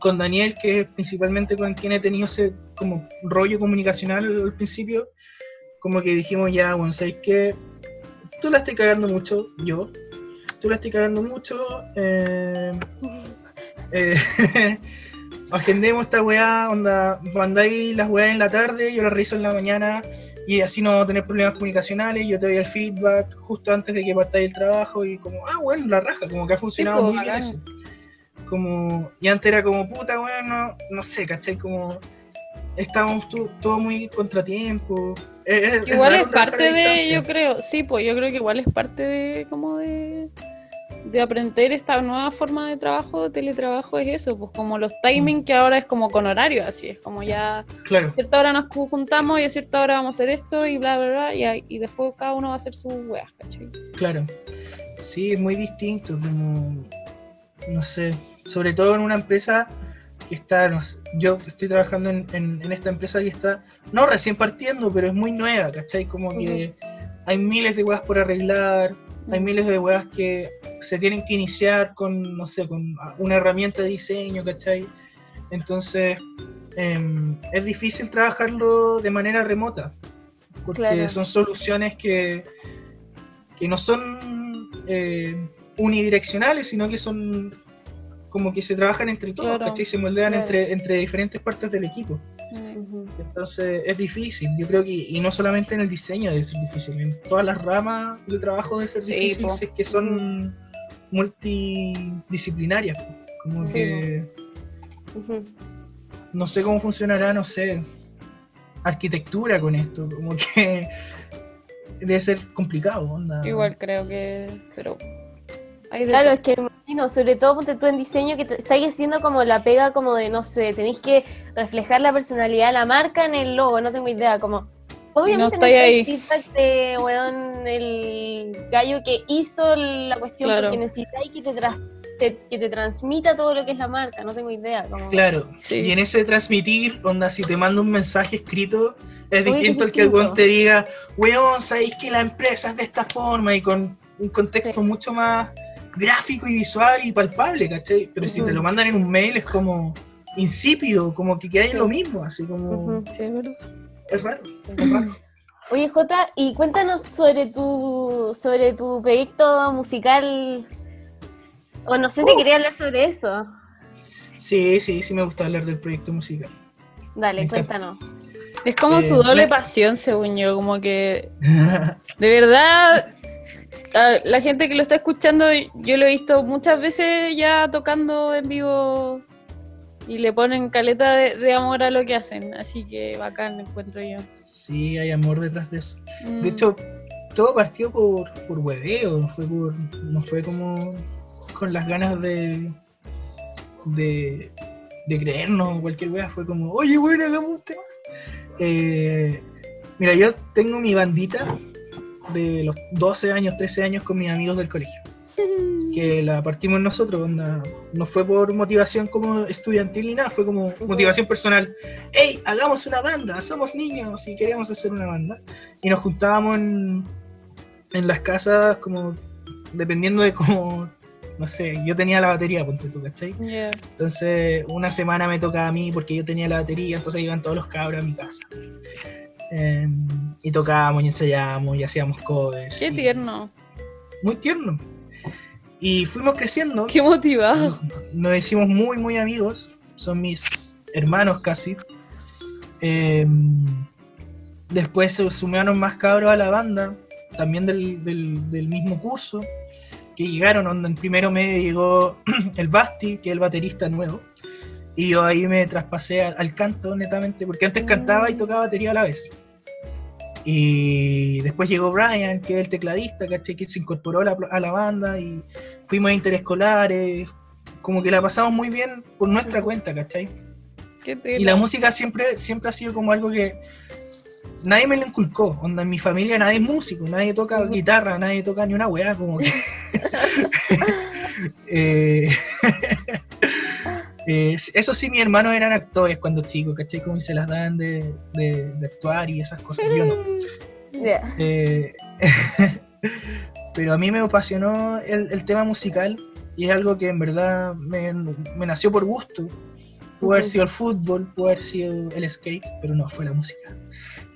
con Daniel, que es principalmente con quien he tenido ese como rollo comunicacional al principio. Como que dijimos ya, bueno, sabéis que tú la estás cagando mucho, yo. Tú la estás cagando mucho. Eh, eh, agendemos esta weá, onda, mandáis las weas en la tarde, yo las reviso en la mañana y así no tener problemas comunicacionales, yo te doy el feedback justo antes de que partáis el trabajo y como, ah, bueno, la raja, como que ha funcionado pues, muy bien bacán. eso. Como, y antes era como, puta, weón, no, no sé, ¿cachai? Como, estábamos todo muy contratiempo. Es- es Igual es parte de, yo creo, sí, pues yo creo que igual es parte de como de, de aprender esta nueva forma de trabajo, de teletrabajo, es eso, pues como los timing Mm. que ahora es como con horario, así es como ya Claro, a cierta hora nos juntamos y a cierta hora vamos a hacer esto y bla, bla, bla, y, y después cada uno va a hacer sus weas, ¿cachai? claro. Sí, es muy distinto, como, no sé, sobre todo en una empresa que está, no sé, yo estoy trabajando en, en- en esta empresa que está, no recién partiendo, pero es muy nueva, ¿cachai? Como que hay miles de weas por arreglar, hay Mm. miles de weas que se tienen que iniciar con, no sé, con una herramienta de diseño, ¿cachai? Entonces, em, es difícil trabajarlo de manera remota, porque Claro. son soluciones que, que no son eh, unidireccionales, sino que son como que se trabajan entre todos, Claro, ¿cachai? Se moldean claro. entre, entre diferentes partes del equipo. Entonces es difícil, yo creo que, y no solamente en el diseño debe ser difícil, en todas las ramas de trabajo debe ser Sí, difícil po. si es que son multidisciplinarias. po. Como Sí, que no sé cómo funcionará, no sé, arquitectura con esto, como que debe ser complicado, onda. Igual creo que, pero Claro, es que me imagino, sobre todo ponte tú en diseño, que te- estáis haciendo como la pega como de, no sé, tenéis que reflejar la personalidad de la marca en el logo, no tengo idea, como... Obviamente estáis ahí. necesitáis feedback de, weón, el gallo que hizo la cuestión, Claro. porque necesitáis que te, te- que te transmita todo lo que es la marca, no tengo idea. Como... Claro. Sí. Y en ese transmitir, onda, si te manda un mensaje escrito, es distinto al que el weón te diga, weón, sabéis que la empresa es de esta forma y con un contexto Sí. mucho más gráfico y visual y palpable, ¿cachai? Pero si te lo mandan en un mail es como insípido, como que queda en Sí. lo mismo, así como. Sí, es verdad. es raro, es raro. Oye, Jota, y cuéntanos sobre tu, sobre tu proyecto musical, o no sé si Uh. quería hablar sobre eso. Sí, sí, sí me gusta hablar del proyecto musical. Dale, Me encanta. cuéntanos. Es como Eh, su doble me- pasión, según yo, como que de verdad a la gente que lo está escuchando, yo lo he visto muchas veces ya tocando en vivo y le ponen caleta de, de amor a lo que hacen, así que bacán encuentro yo. sí, hay amor detrás de eso. Mm, De hecho, todo partió por, por hueveo, no fue, por, no fue como con las ganas de, de, de creernos o cualquier wea, fue como, oye, bueno, hagamos un tema. Eh, mira, yo tengo mi bandita de los 12 años, 13 años con mis amigos del colegio, que la partimos nosotros, onda, no fue por motivación como estudiantil ni nada, fue como motivación personal. ¡Hey, hagamos una banda! Somos niños y queremos hacer una banda. Y nos juntábamos en, en las casas como dependiendo de cómo, no sé, yo tenía la batería, ponte tú, ¿cachai? yeah. Entonces, una semana me tocaba a mí porque yo tenía la batería, entonces iban todos los cabros a mi casa. Eh, y tocábamos y ensayábamos y hacíamos covers. Qué tierno, Muy tierno. Y fuimos creciendo. qué motivado. Nos hicimos muy, muy amigos. Son mis hermanos casi. Eh, después se sumaron más cabros a la banda, también del, del- del mismo curso, que llegaron, onda, en primero medio llegó el Basti, que es el baterista nuevo, y yo ahí me traspasé al, al canto netamente, porque antes cantaba y tocaba batería a la vez. Y después llegó Brian, que es el tecladista, ¿cachai? que se incorporó a la, a la banda y fuimos a interescolares, como que la pasamos muy bien por nuestra cuenta, ¿cachai? Qué Y la música siempre, siempre ha sido como algo que nadie me lo inculcó. Onda, en mi familia nadie es músico, nadie toca guitarra, nadie toca ni una weá, como que. Eh, eh, eso sí, mis hermanos eran actores cuando chicos, ¿cachai? Como se las daban de, de- de actuar y esas cosas. Yo no. Eh, pero a mí me apasionó el, el tema musical y es algo que en verdad me, me nació por gusto. Pudo haber sido el fútbol, pudo haber sido el skate, pero no, fue la música.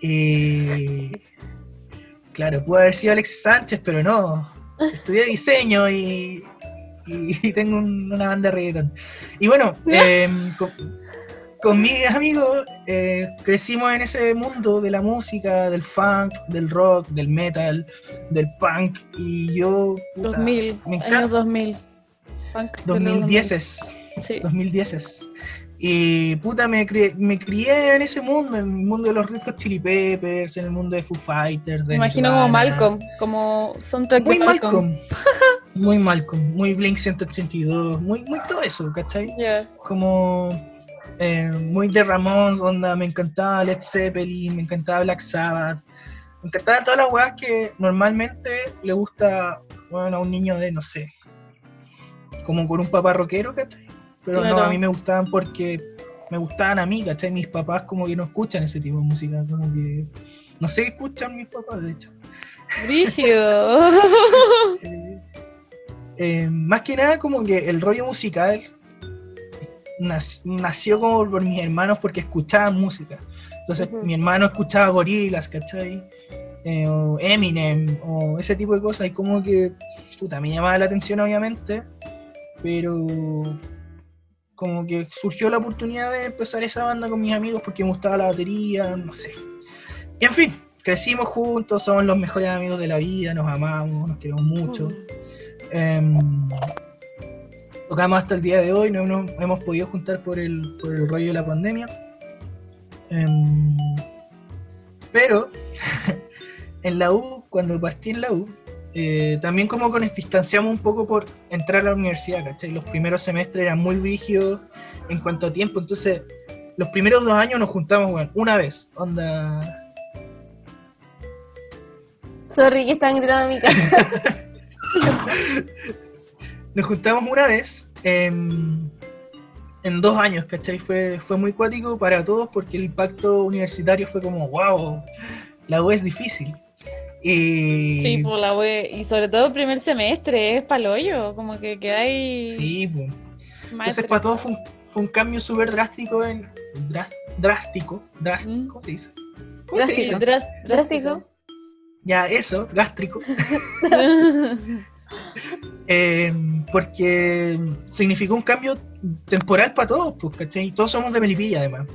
Y claro, pudo haber sido Alexis Sánchez, pero no. Estudié diseño y, y- y tengo un- una banda de reggaetón. Y bueno, em, con, con mis amigos eh, crecimos en ese mundo de la música, del funk, del rock, del metal, del punk. Y yo. puta, 2000, me años encanta. 2000. Punk de los 2010 es. 2000. Sí. 2010 es. Y puta, me crié, me crié en ese mundo, en el mundo de los Red Hot Chili Peppers, en el mundo de Foo Fighters. De Me imagino como. Malcolm, como Muy de Malcolm. Malcolm. muy Malcolm, muy Blink 182, muy, muy todo eso, ¿cachai? Yeah. Como eh, muy de Ramones, onda, me encantaba Led Zeppelin, me encantaba Black Sabbath, me encantaban todas las weas que normalmente le gusta bueno, a un niño de, no sé, como con un papá rockero, ¿cachai? Pero no, a mí me gustaban porque me gustaban a mí, ¿cachai? Mis papás como que no escuchan ese tipo de música, como que no sé qué escuchan mis papás, de hecho. Rígido. Eh, eh, más que nada como que el rollo musical nac- nació como por mis hermanos porque escuchaban música. Entonces mi hermano escuchaba gorilas, ¿cachai? Eh, o Eminem, o ese tipo de cosas, y como que, puta, me llamaba la atención obviamente, pero como que surgió la oportunidad de empezar esa banda con mis amigos porque me gustaba la batería, no sé. Y en fin, crecimos juntos, somos los mejores amigos de la vida, nos amamos, nos queremos mucho. Em, tocamos hasta el día de hoy, no nos hemos podido juntar por el, por el rollo de la pandemia. Em, pero en la U, cuando partí en la U, eh, también como que nos distanciamos un poco por entrar a la universidad, ¿cachai? Los primeros semestres eran muy rígidos en cuanto a tiempo, entonces los primeros dos años nos juntamos, bueno, una vez, onda... Sorry que están gritando en mi casa. nos juntamos una vez en, en dos años, ¿cachai? Fue, fue muy cuático para todos porque el impacto universitario fue como, wow, la U es difícil. Y... Sí, pues la y sobre todo el primer semestre, es paloyo, como que quedáis Sí, pues. Entonces para todos fue un, fue un cambio súper drástico en... dras- drástico, drástico, Mm. ¿cómo se dice? ¿Cómo se Drástico. dice? Dras- Drástico. Ya, eso, gástrico. Eh, porque significó un cambio temporal para todos, pues, ¿cachai? Y Todos somos de Melipilla, además.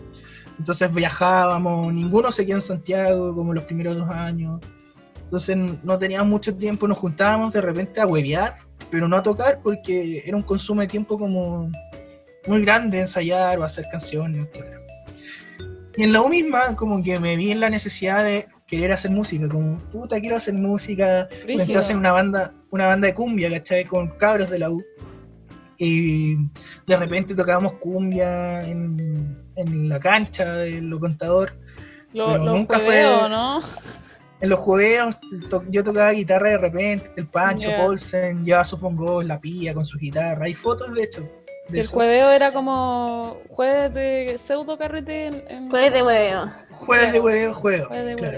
Entonces viajábamos, ninguno se quedó en Santiago como los primeros dos años. Entonces no teníamos mucho tiempo, nos juntábamos de repente a huevear, pero no a tocar porque era un consumo de tiempo como muy grande ensayar o hacer canciones, etc. Y en la U misma como que me vi en la necesidad de querer hacer música, como puta quiero hacer música, Pensé Brígido. hacer una banda, una banda de cumbia, ¿cachai? Con cabros de la U. Y de repente tocábamos cumbia en, en la cancha de lo contador. Lo, nunca fue- ¿no? En los jueves to- yo tocaba guitarra de repente, el Pancho Ya. Paulsen llevaba su bongos, la pía con su guitarra. Hay fotos, de hecho. de El eso. jueveo era como jueves de pseudo carrete en, en- Jueves de hueveo. Jueves de hueveo, juego. jueves de claro.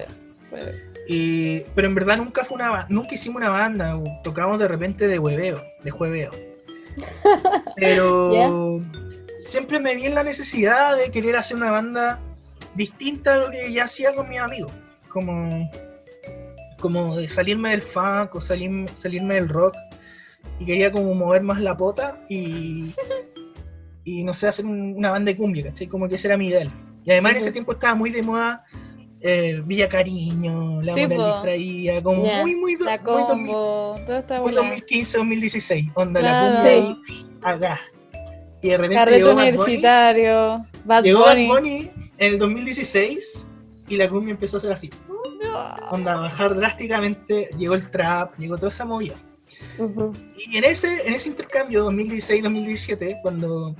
hueveo. Y- pero en verdad nunca fue una nunca hicimos una banda, o tocamos de repente de hueveo, de jueveo. Pero siempre me vi en la necesidad de querer hacer una banda distinta a lo que ya hacía con mis amigos. Como, como de salirme del funk o salir- salirme del rock. Y quería como mover más la pota y, y no sé, hacer un- una banda de cumbia, ¿cachai? Como que ese era mi ideal. Y además en ese tiempo estaba muy de moda eh, Villa Cariño, La Sí. Distraída, como Ya. muy, muy, do- La muy 2000 combo, toda esta muy bola. 2015, 2016, onda Claro. la cumbia ahí, acá. Y de repente Carrete llegó Bad Bunny, Bad llegó Bad Bunny. Bunny en el 2016 y la cumbia empezó a ser así, onda a bajar drásticamente, llegó el trap, llegó toda esa movida. Y en ese, en ese intercambio 2016-2017, cuando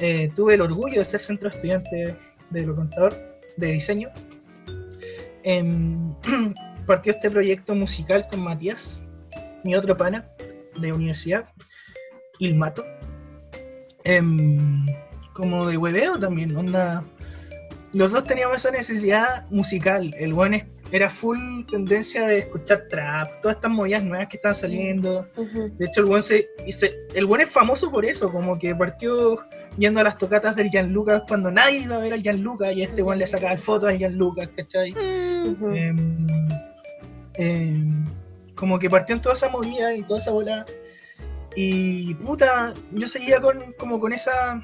eh, tuve el orgullo de ser centro de estudiante de lo contador de diseño, em, partió este proyecto musical con Matías, mi otro pana de universidad, Ilmato, em, como de hueveo también, onda. Los dos teníamos esa necesidad musical. El buen es- era full tendencia de escuchar trap, todas estas movidas nuevas que están saliendo. De hecho, el buen, se, el buen es famoso por eso, como que partió yendo a las tocatas del Gianluca cuando nadie iba a ver al Gianluca y este buen le sacaba fotos al Gianluca, ¿cachai? Em, como que partió en toda esa movida y toda esa bola. Y puta, yo seguía con, como con esa,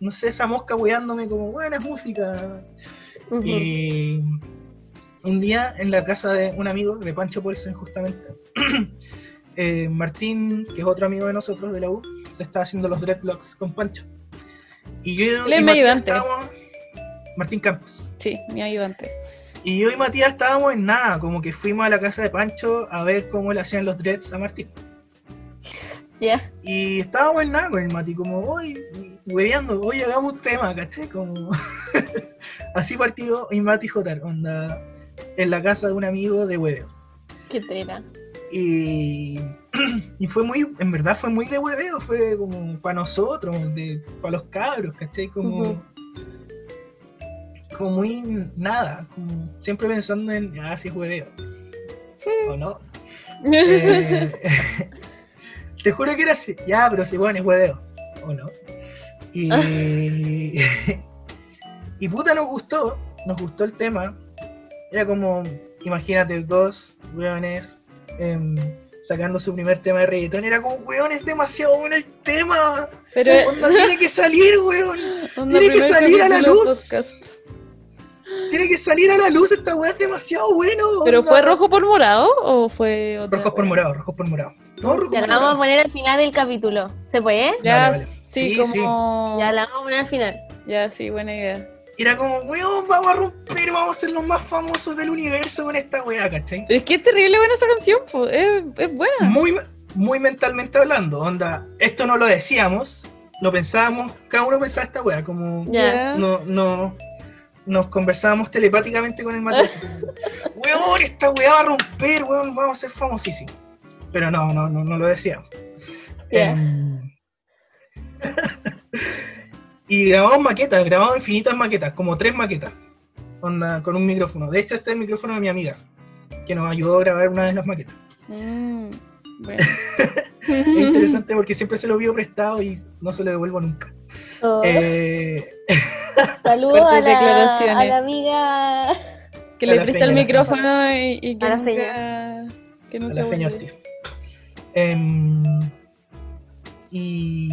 no sé, esa mosca weándome como, buena es música. Y un día en la casa de un amigo, de Pancho Polsen justamente, eh, Martín, que es otro amigo de nosotros de la U, se está haciendo los dreadlocks con Pancho. Y yo y ayudante. estábamos- Martín Campos. Sí, mi ayudante. Y yo y Matías estábamos en nada, como que fuimos a la casa de Pancho a ver cómo le hacían los dreads a Martín. Y estábamos en nada con el Mati, como, hoy, hueveando, hoy hagamos un tema, ¿caché? Como, así partió y Mati Jotar, onda, en la casa de un amigo de hueveo. Qué tela. Y, y fue muy, en verdad fue muy de hueveo, fue como para nosotros, de, para los cabros, ¿cachai? Como, como muy nada, como siempre pensando en, ah, sí es hueveo. ¿O no? Eh, te juro que era así, ya, pero si bueno, es hueveo, ¿o no? Y, y puta nos gustó, nos gustó el tema. Era como, imagínate, dos hueones em, sacando su primer tema de reggaetón. Era como, weón, es demasiado bueno el tema. Pero Onda, tiene que salir, weón. tiene que salir a la luz. podcast. Tiene que salir a la luz, esta weá es demasiado bueno. ¿Pero onda. fue rojo por morado o fue otra? Rojos por morado, rojos por morado. No, rojo Ya por la vamos a poner al final del capítulo. ¿Se puede? Ya, Vale, vale. sí, Sí, como. Ya la vamos a poner al final. Ya, sí, buena idea. Era como, weón, vamos a romper, vamos a ser los más famosos del universo con esta weá, ¿cachai? Pero es que es terrible buena esa canción, po. Es, es buena. Muy, muy mentalmente hablando, onda, esto no lo decíamos, lo pensábamos, cada uno pensaba esta weá, como Ya. no, no, nos conversábamos telepáticamente con el como, Weón, esta weá va a romper, weón, vamos a ser famosísimos. Pero no, no, no, no lo decíamos. Em, y grabamos maquetas, grabamos infinitas maquetas, como tres maquetas, con un micrófono. De hecho, este es el micrófono de mi amiga, que nos ayudó a grabar una de las maquetas. Mm, bueno. Es interesante porque siempre se lo vio prestado y no se lo devuelvo nunca. Oh. Eh, Saludos a la, a la amiga. Que A le presta el micrófono y, y que A la nunca, que a la. Em, y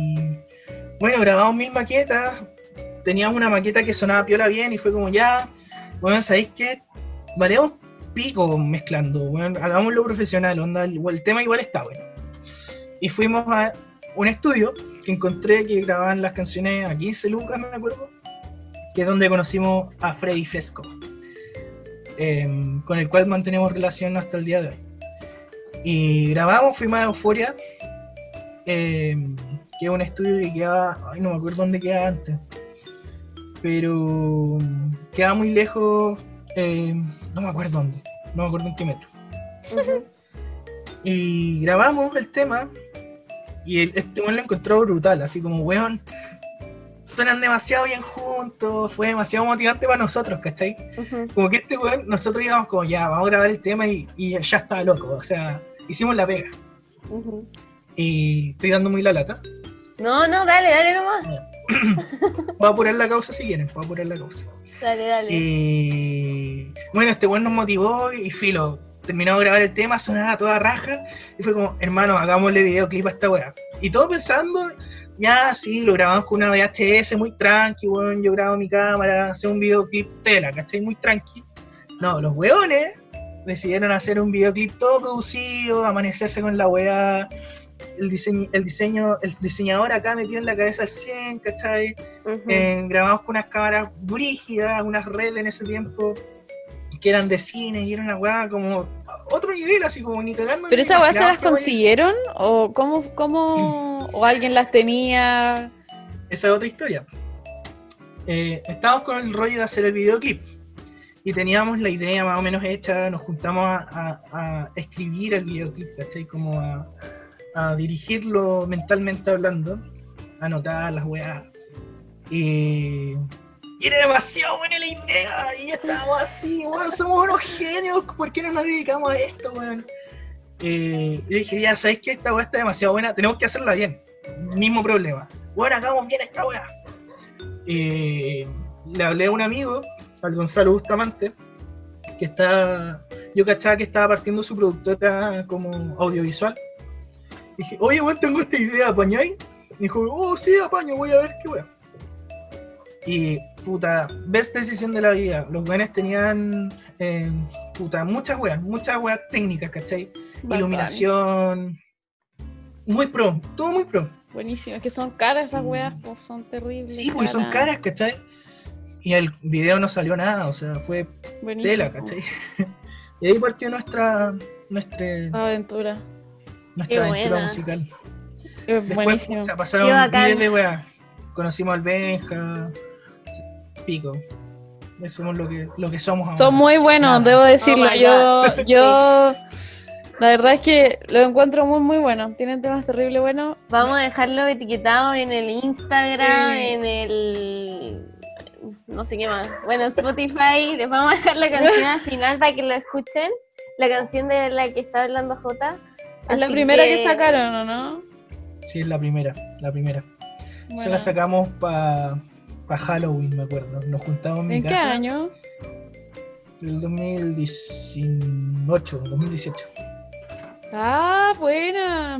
bueno, grabamos mil maquetas. Teníamos una maqueta que sonaba piola bien y fue como ya, bueno, ¿sabéis qué? Variamos pico mezclando, bueno, hagámoslo profesional, onda, el, el tema igual está bueno. Y fuimos a un estudio que encontré que grababan las canciones a 15 lucas, me acuerdo, que es donde conocimos a Freddy Fresco, em, con el cual mantenemos relación hasta el día de hoy. Y grabamos, fuimos a Euforia, em, que es un estudio que quedaba, ay, no me acuerdo dónde quedaba antes, pero quedaba muy lejos, em, no me acuerdo dónde, no me acuerdo en qué metro. Y grabamos el tema y el- este weón lo encontró brutal, así como, weón, suenan demasiado bien juntos, fue demasiado motivante para nosotros, ¿cachai? Ujú. Como que este weón, nosotros íbamos como, ya, vamos a grabar el tema y, y ya estaba loco, o sea, hicimos la pega. Y estoy dando muy la lata. No, no, dale, dale nomás. Voy a apurar la causa si quieren, voy a apurar la causa. Dale, dale. Y bueno, este weón nos motivó y filo, terminamos de grabar el tema, sonaba toda raja, y fue como, hermano, hagámosle videoclip a esta weá. Y todo pensando, ya sí, lo grabamos con una VHS muy tranqui, weón, yo grabo mi cámara, hacer un videoclip tela, ¿cachai? Muy tranqui. No, los weones decidieron hacer un videoclip todo producido, amanecerse con la weá, el diseño, el diseño, el diseñador acá metido en la cabeza al 100, ¿cachai? Eh, grabamos con unas cámaras brígidas, unas redes en ese tiempo que eran de cine y era una weá como otro nivel, así como ni cagando. ¿Pero ni esas weas se las weá- consiguieron? ¿O cómo, cómo o alguien las tenía? Esa es otra historia. Eh, estábamos con el rollo de hacer el videoclip y teníamos la idea más o menos hecha, nos juntamos a, escribir el videoclip, ¿cachai? Como a, dirigirlo mentalmente hablando, anotar las weas. Y era demasiado buena la idea y estábamos así, weón, somos unos genios, ¿por qué no nos dedicamos a esto, weón? Eh, y dije, ya, ¿sabéis que esta wea está demasiado buena? Tenemos que hacerla bien. Mismo problema. Bueno, hagamos bien esta wea. Eh, le hablé a un amigo, al Gonzalo Bustamante, que está, yo cachaba que estaba partiendo su productora como audiovisual. Dije, oye, weón, tengo esta idea, ¿apañáis? Dijo, oh, sí, apaño, voy a ver qué wea. Y, puta, ves decisión de la vida. Los weones tenían, eh, puta, muchas weas, muchas weas técnicas, ¿cachai? Bacán. Iluminación. Muy pro, todo muy pro. Buenísimo, es que son caras esas weas, pues son terribles. Sí, pues son caras, ¿cachai? Y el video no salió nada, o sea, fue Buenísimo. tela, ¿cachai? y ahí partió nuestra nuestra, Aventura. nuestra Qué aventura buena. musical. Es Después, buenísimo. pasaron miles de weas. Conocimos al Benja, pico. Somos lo que, lo que somos ahora. Son muy buenos, Nada. debo decirlo. Oh yo, yo, la verdad es que lo encuentro muy, muy bueno. Tienen temas terrible buenos. Vamos a dejarlo etiquetado en el Instagram, Sí. en el. No sé qué más. Bueno, Spotify. Les vamos a dejar la canción al final para que lo escuchen. La canción de la que está hablando Jota. Es la primera que... sacaron, ¿o no? Sí, es la primera, la primera. Se Bueno. la sacamos para pa Halloween, me acuerdo. Nos juntamos en mi ¿En qué año? El 2018, 2018. Ah, buena.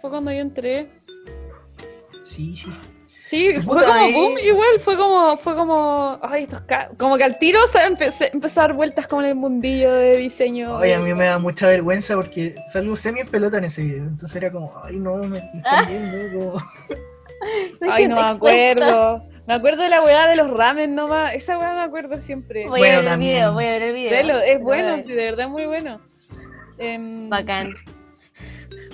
Fue cuando yo entré. Sí, sí. Sí, Puta, fue como eh. boom, igual, fue como, fue como, ay, estos ca- como que al tiro se empe- se empezó a dar vueltas como en el mundillo de diseño. Ay, a mí me da mucha vergüenza porque salgo semi en pelota en ese video. Entonces era como, ay, no, me, me están viendo. Como... Me Ay, no me acuerdo. Me acuerdo de la weá de los ramen nomás. Esa weá me acuerdo siempre. Voy Bueno, a ver el también. video, voy a ver el video. Velo, es bueno, sí, de verdad muy bueno. Em, Bacán.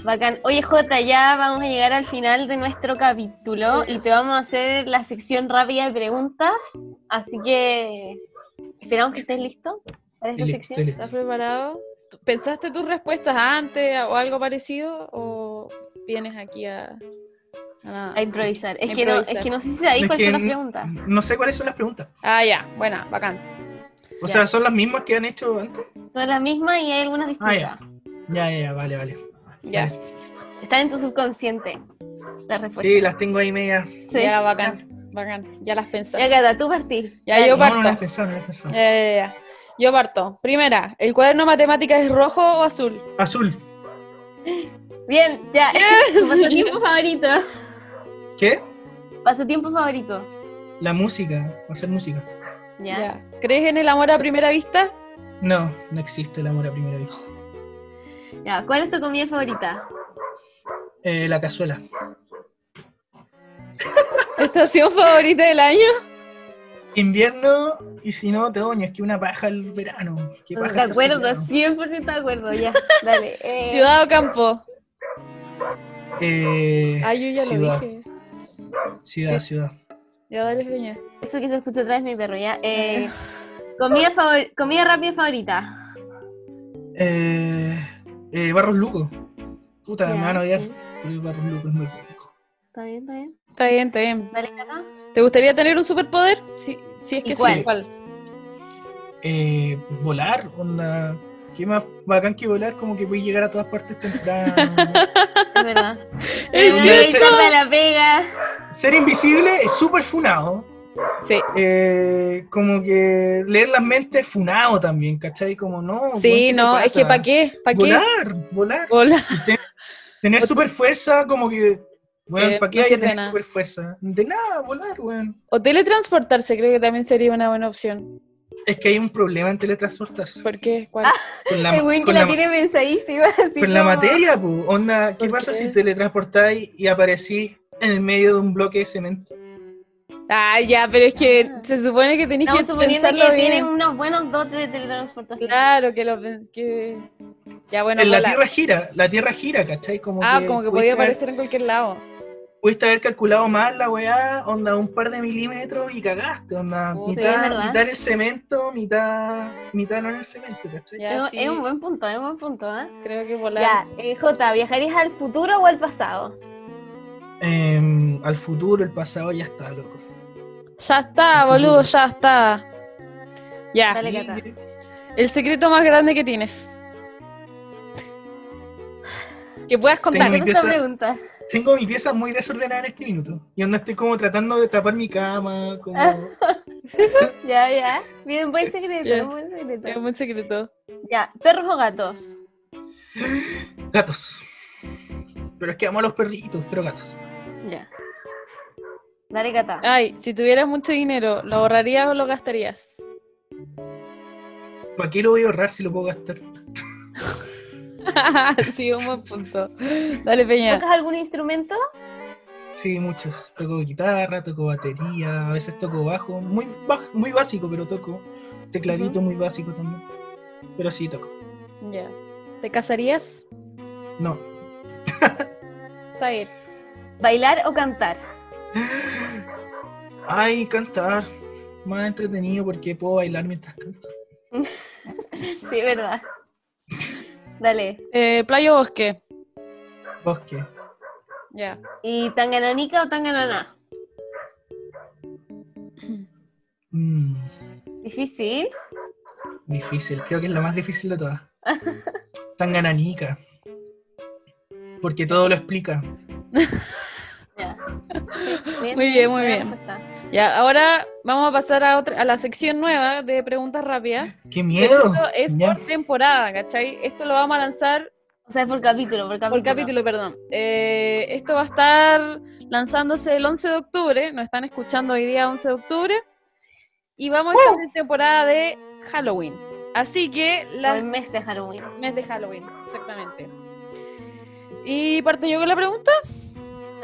Bacán. Oye, Jota, ya vamos a llegar al final de nuestro capítulo y te vamos a hacer la sección rápida de preguntas. Así que esperamos que estés listo para esta listo, sección. listo. ¿Estás preparado? ¿Tú- ¿Pensaste tus respuestas antes o algo parecido? ¿O vienes aquí a, a nada? A improvisar. Es, A que no, es que no sé si sabéis Es cuáles son las preguntas. No sé cuáles son las preguntas. Ah, ya, buena, bacán. O Ya. sea, son las mismas que han hecho antes. Son las mismas y hay algunas Ah, distintas. ya. Ya, ya, ya, vale, vale. Ya, Vale. Están en tu subconsciente. Las respuestas. Sí, las tengo ahí media. Sí. ya, bacán, bacán. Ya las pensé. Ya, Cata, tú partís. Ya, Dale. yo No, parto. no las he pensado, no las pensado. Ya, ya, ya. Yo parto. Primera, ¿el cuaderno de matemáticas es rojo o azul? Azul. Bien, ya. Tu pasatiempo favorito. ¿Qué? Pasatiempo favorito. La música. Hacer música. Ya. ¿Crees en el amor a primera vista? No, no existe el amor a primera vista. Ya. ¿Cuál es tu comida favorita? Eh, la cazuela. ¿Estación favorita del año? Invierno y si no, otoño. Es que una paja el verano. Qué paja De acuerdo, soleado. 100% de acuerdo. Ya. Dale. eh, ¿Ciudad o campo? Eh, Ah, yo ya ciudad. lo dije. Ciudad, ciudad. Ya dale, Peña. Eso que se escucha otra vez mi perro, ya. Eh, comida, favor- comida rápida favorita. Eh, eh, Barros Luco. Puta, Ya, me van a odiar. pero Barros Luco es muy rico. Está bien, está bien. Está bien, está bien. ¿Te gustaría tener un superpoder? Sí, si es ¿Y que cuál? sí, ¿cuál? Eh, volar, onda. Qué más bacán que volar, como que puedes llegar a todas partes temprano. Es verdad. Es la pega. Ser invisible es súper funado. Sí. Eh, como que leer las mentes es funado también, ¿cachai? Como no. Sí, ¿qué te no, es que? ¿para qué? ¿Para qué? Volar, volar. Volar. Tener super fuerza, como que. Bueno, ¿para qué no hay que tener super fuerza? De nada, volar, weón. O teletransportarse, creo que también sería una buena opción. Es que hay un problema en teletransportarse. ¿Por qué? ¿Cuál? Con la, El güey que con la, la- tiene pensadísima. con la materia, pu. Onda, ¿qué ¿Por pasa qué? si teletransportáis y aparecís en el medio de un bloque de cemento? Ah, ya, pero es que se supone que tenéis que Estamos suponiendo que bien. tienen unos buenos dotes de teletransportación. Claro, que lo que... Ya, bueno, en la volar. Tierra gira, la Tierra gira, ¿cachai? Como Ah, que como que podía haber- aparecer en cualquier lado. Pudiste haber calculado mal la weá, onda un par de milímetros y cagaste, onda es mitad, mitad en el cemento, mitad, mitad no en el cemento, ¿cachai? Ya, es, sí, es un buen punto, es un buen punto, ¿eh? creo que volar. Ya, eh, Jota, ¿viajarías al futuro o al pasado? Em, al futuro, el pasado ya está, loco. Ya está, boludo, ya está. Ya, Dale, Cata. el secreto más grande que tienes. Que puedas contar. Tengo ¿Qué mi esta pieza- pregunta? Tengo mi pieza muy desordenada en este minuto. Y onda estoy como tratando de tapar mi cama, como... Ya, ya. Bien, buen secreto, Ya. buen secreto. Es un secreto. Ya, ¿perros o gatos? gatos. Pero es que amo a los perritos, pero gatos. Ya. Dale, Cata. Ay, si tuvieras mucho dinero, ¿lo ahorrarías o lo gastarías? ¿Para qué lo voy a ahorrar si lo puedo gastar? sí, un buen punto. Dale, Peña. ¿Tocas algún instrumento? Sí, muchos. Toco guitarra, toco batería, a veces toco bajo. Muy, baj- muy básico, pero toco. Tecladito muy básico también. Pero sí toco. Ya. ¿Te casarías? No. Está bien. ¿Bailar o cantar? Ay, cantar. Más entretenido porque puedo bailar mientras canto. Sí, verdad. Dale. Eh, ¿Playa o bosque? Bosque. Ya. ¿Y tangananica o tanganana? Mm, ¿Difícil? difícil. Creo que es la más difícil de todas. Tan gananica. Porque todo lo explica. Muy bien, muy bien. Ya, ahora vamos a pasar a otra, a la sección nueva de preguntas rápidas. ¡Qué miedo! Esto es Ya. por temporada, ¿cachai? Esto lo vamos a lanzar O sea, es por capítulo, por capítulo. por capítulo, perdón. Eh, esto va a estar lanzándose el 11 de octubre, nos están escuchando hoy día 11 de octubre, y vamos a estar en temporada de Halloween. Así que O la el mes de Halloween. mes de Halloween, exactamente. Y parto yo con la pregunta.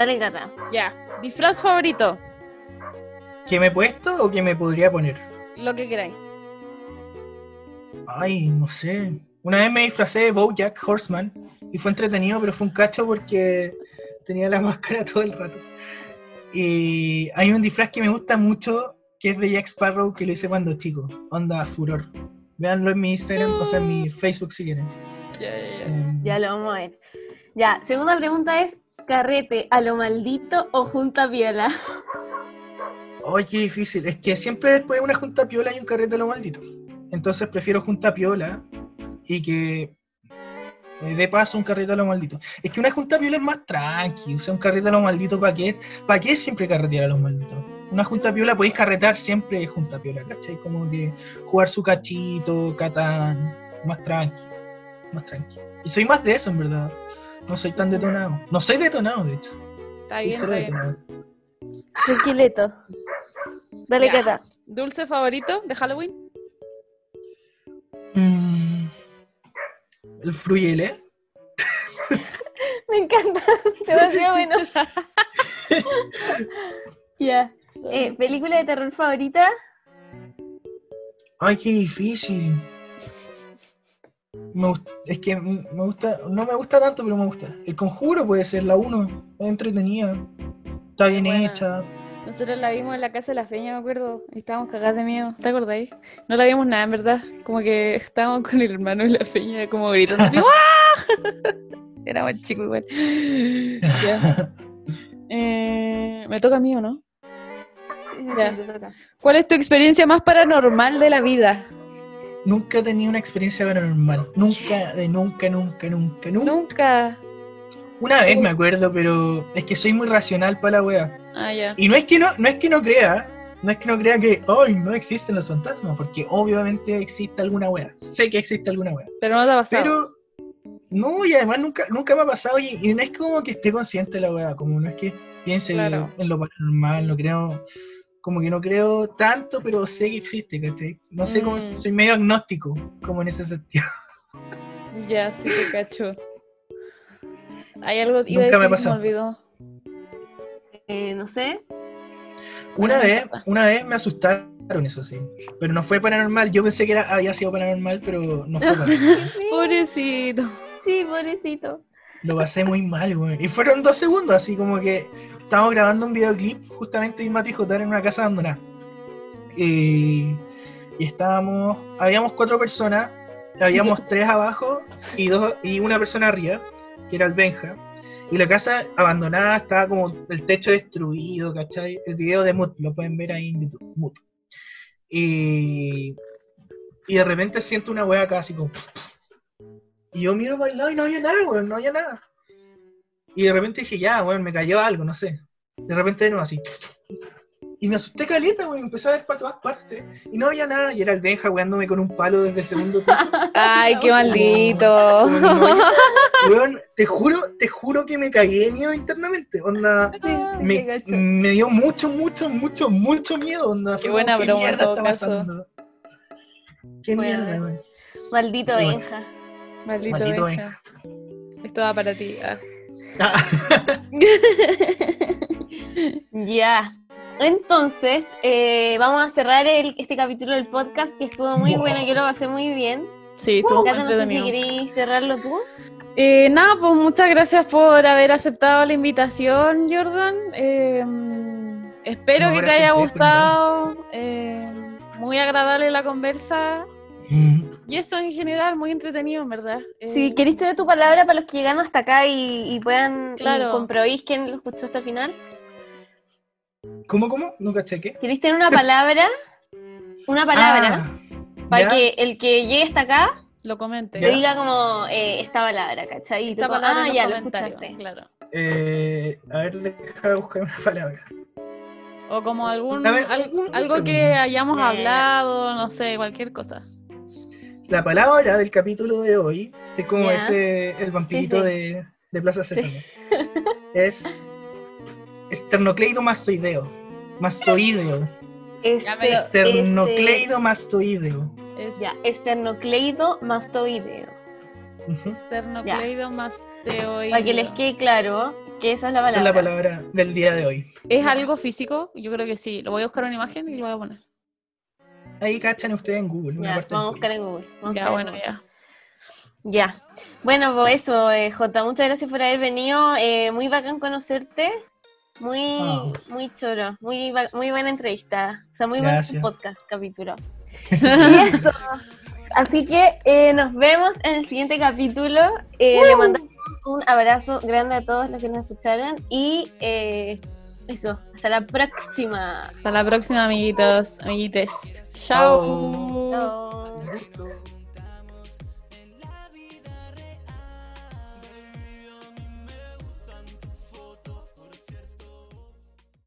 Dale, Cata. Ya, disfraz favorito. ¿Que me he puesto o que me podría poner? Lo que queráis. Ay, no sé. Una vez me disfracé de Bojack Horseman y fue entretenido, pero fue un cacho porque tenía la máscara todo el rato. Y hay un disfraz que me gusta mucho que es de Jack Sparrow que lo hice cuando chico. Onda Furor. Véanlo en mi Instagram, o sea, en mi Facebook si quieren. Ya, ya, ya. Em, Ya lo vamos a ver. Ya, segunda pregunta es, ¿carrete a lo maldito o junta piola? Ay, qué difícil. Es que siempre después de una junta piola hay un carrete a lo maldito. Entonces prefiero junta piola y que me dé paso un carrete a lo maldito. Es que una junta piola es más tranqui. O sea, un carrete a lo maldito, ¿para qué? ¿Para qué siempre carretear a los malditos? Una junta piola podéis carretear siempre junta piola, ¿cachai? Como que jugar su cachito, catán, más tranqui. Más tranqui. Y soy más de eso, en verdad. No soy tan detonado. No soy detonado, de hecho. Está Sí, bien, está bien. detonado. Tranquileto. Dale, Ya. Cata. ¿Dulce favorito de Halloween? Mm, el fruyele. Me encanta. Demasiado bueno. Ya. Eh, ¿Película de terror favorita? Ay, qué difícil. Me es que me gusta, no me gusta tanto, pero me gusta. El conjuro puede ser la 1, es entretenida, está bien Buena. hecha. Nosotros la vimos en la casa de la feña, me acuerdo. y Estábamos cagadas de miedo. ¿Te acordáis? No la vimos nada, en verdad. Como que estábamos con el hermano de la feña, como gritando así. ¡Ah! Éramos chicos igual. Ya. Eh, me toca a mí, ¿o no? Sí, sí, Ya. sí, te toca. ¿Cuál es tu experiencia más paranormal de la vida? Nunca he tenido una experiencia paranormal. Nunca, de nunca, nunca, nunca, nunca. Nunca. Una vez me acuerdo, pero es que soy muy racional para la wea. Ah, ya. Y no es que no, no es que no crea, no es que no crea que hoy no existen los fantasmas, porque obviamente existe alguna wea. Sé que existe alguna wea. Pero no te ha pasado. Pero no, y además nunca, nunca me ha pasado y, y no es como que esté consciente de la weá, como no es que piense Claro. en lo paranormal, no creo, como que no creo tanto, pero sé que existe, ¿cachai? No sé cómo, Mm. soy medio agnóstico, como en ese sentido. Ya, sí te cacho. Hay algo iba Nunca a me pasado. olvidó. Eh, no sé. Una vez, una vez me asustaron, eso sí, pero no fue paranormal, yo pensé que era, había sido paranormal, pero no fue paranormal. Pobrecito. Sí, pobrecito. Lo pasé muy mal, güey. Y fueron dos segundos, así como que estábamos grabando un videoclip justamente y Mati Jotar en una casa abandonada. Y, y estábamos, habíamos cuatro personas, habíamos tres abajo y dos y una persona arriba, que era el Benja. Y la casa abandonada estaba como el techo destruido, ¿cachai? El video de Mood, lo pueden ver ahí en YouTube, Mood. Y, y de repente siento una wea acá así como... Y yo miro para el lado y no había nada, weón, no había nada. Y de repente dije, ya, weón, me cayó algo, no sé. De repente de nuevo así. Y me asusté caleta, weón, empecé a ver para todas partes. Y no había nada, y era el Benja weándome con un palo desde el segundo piso. Ay, qué maldito. no Weón, te juro, te juro que me cagué de miedo internamente. Onda, Ay, me, dio mucho, mucho, mucho, mucho miedo. Onda, Qué buena como, broma, en todo caso. pasando? Qué Bueno, mierda, weón. Maldito. Benja. Maldito, Maldito Benja. Esto va para ti. ah. Ya. Entonces, eh, vamos a cerrar el- este capítulo del podcast que estuvo muy Wow. bueno, yo lo pasé muy bien. Sí, estuvo muy no sé si queréis cerrarlo tú. Eh, nada, pues muchas gracias por haber aceptado la invitación, Jordan. Eh, espero No, que te haya gustado. Eh, muy agradable la conversa. mm. Y eso en general, muy entretenido, en verdad. Eh, Si queréis tener tu palabra para los que llegaron hasta acá y, y puedan, Claro. comprobéis quién lo escuchó hasta el final. ¿Cómo, cómo? No caché qué. ¿Queréis tener una palabra? Una palabra. Ah, para ya. que el que llegue hasta acá Lo comente. te Ya. diga como eh, esta palabra, ¿cachai? Esta palabra ah, en ya lo escuchaste. claro. Eh, a ver, deja buscar una palabra. O como algún, ver, algo que hayamos Ya, ya, ya. hablado, no sé, cualquier cosa. La palabra del capítulo de hoy, es como Ya. ese, el vampirito Sí, sí. De, de Plaza Sésamo, es esternocleido mastoideo. Mastoideo. Este, Ya, pero- Esternocleido mastoideo. Es este- ya, esternocleido mastoideo. Ujú. esternocleido más teoideo. Para que les quede claro, Que esa es la Esa es palabra. la palabra del día de hoy. ¿Es algo físico? Yo creo que sí. Lo voy a buscar una imagen y lo voy a poner. Ahí cachan ustedes en Google. Ya, parte vamos a buscar en Google. vamos Ya, bueno, Google. ya. Ya. Bueno, pues eso, eh, Jota, muchas gracias por haber venido. Eh, muy bacán conocerte. Muy, Ah. muy choro. Muy, muy buena entrevista. O sea, muy buen Gracias. podcast, capítulo. y eso. Así que eh, nos vemos en el siguiente capítulo. Eh, Le mandamos un abrazo grande a todos los que nos escucharon. Y eh, eso, hasta la próxima. Hasta la próxima, amiguitos, amiguites. Chao. Chao. Chao. Gusto.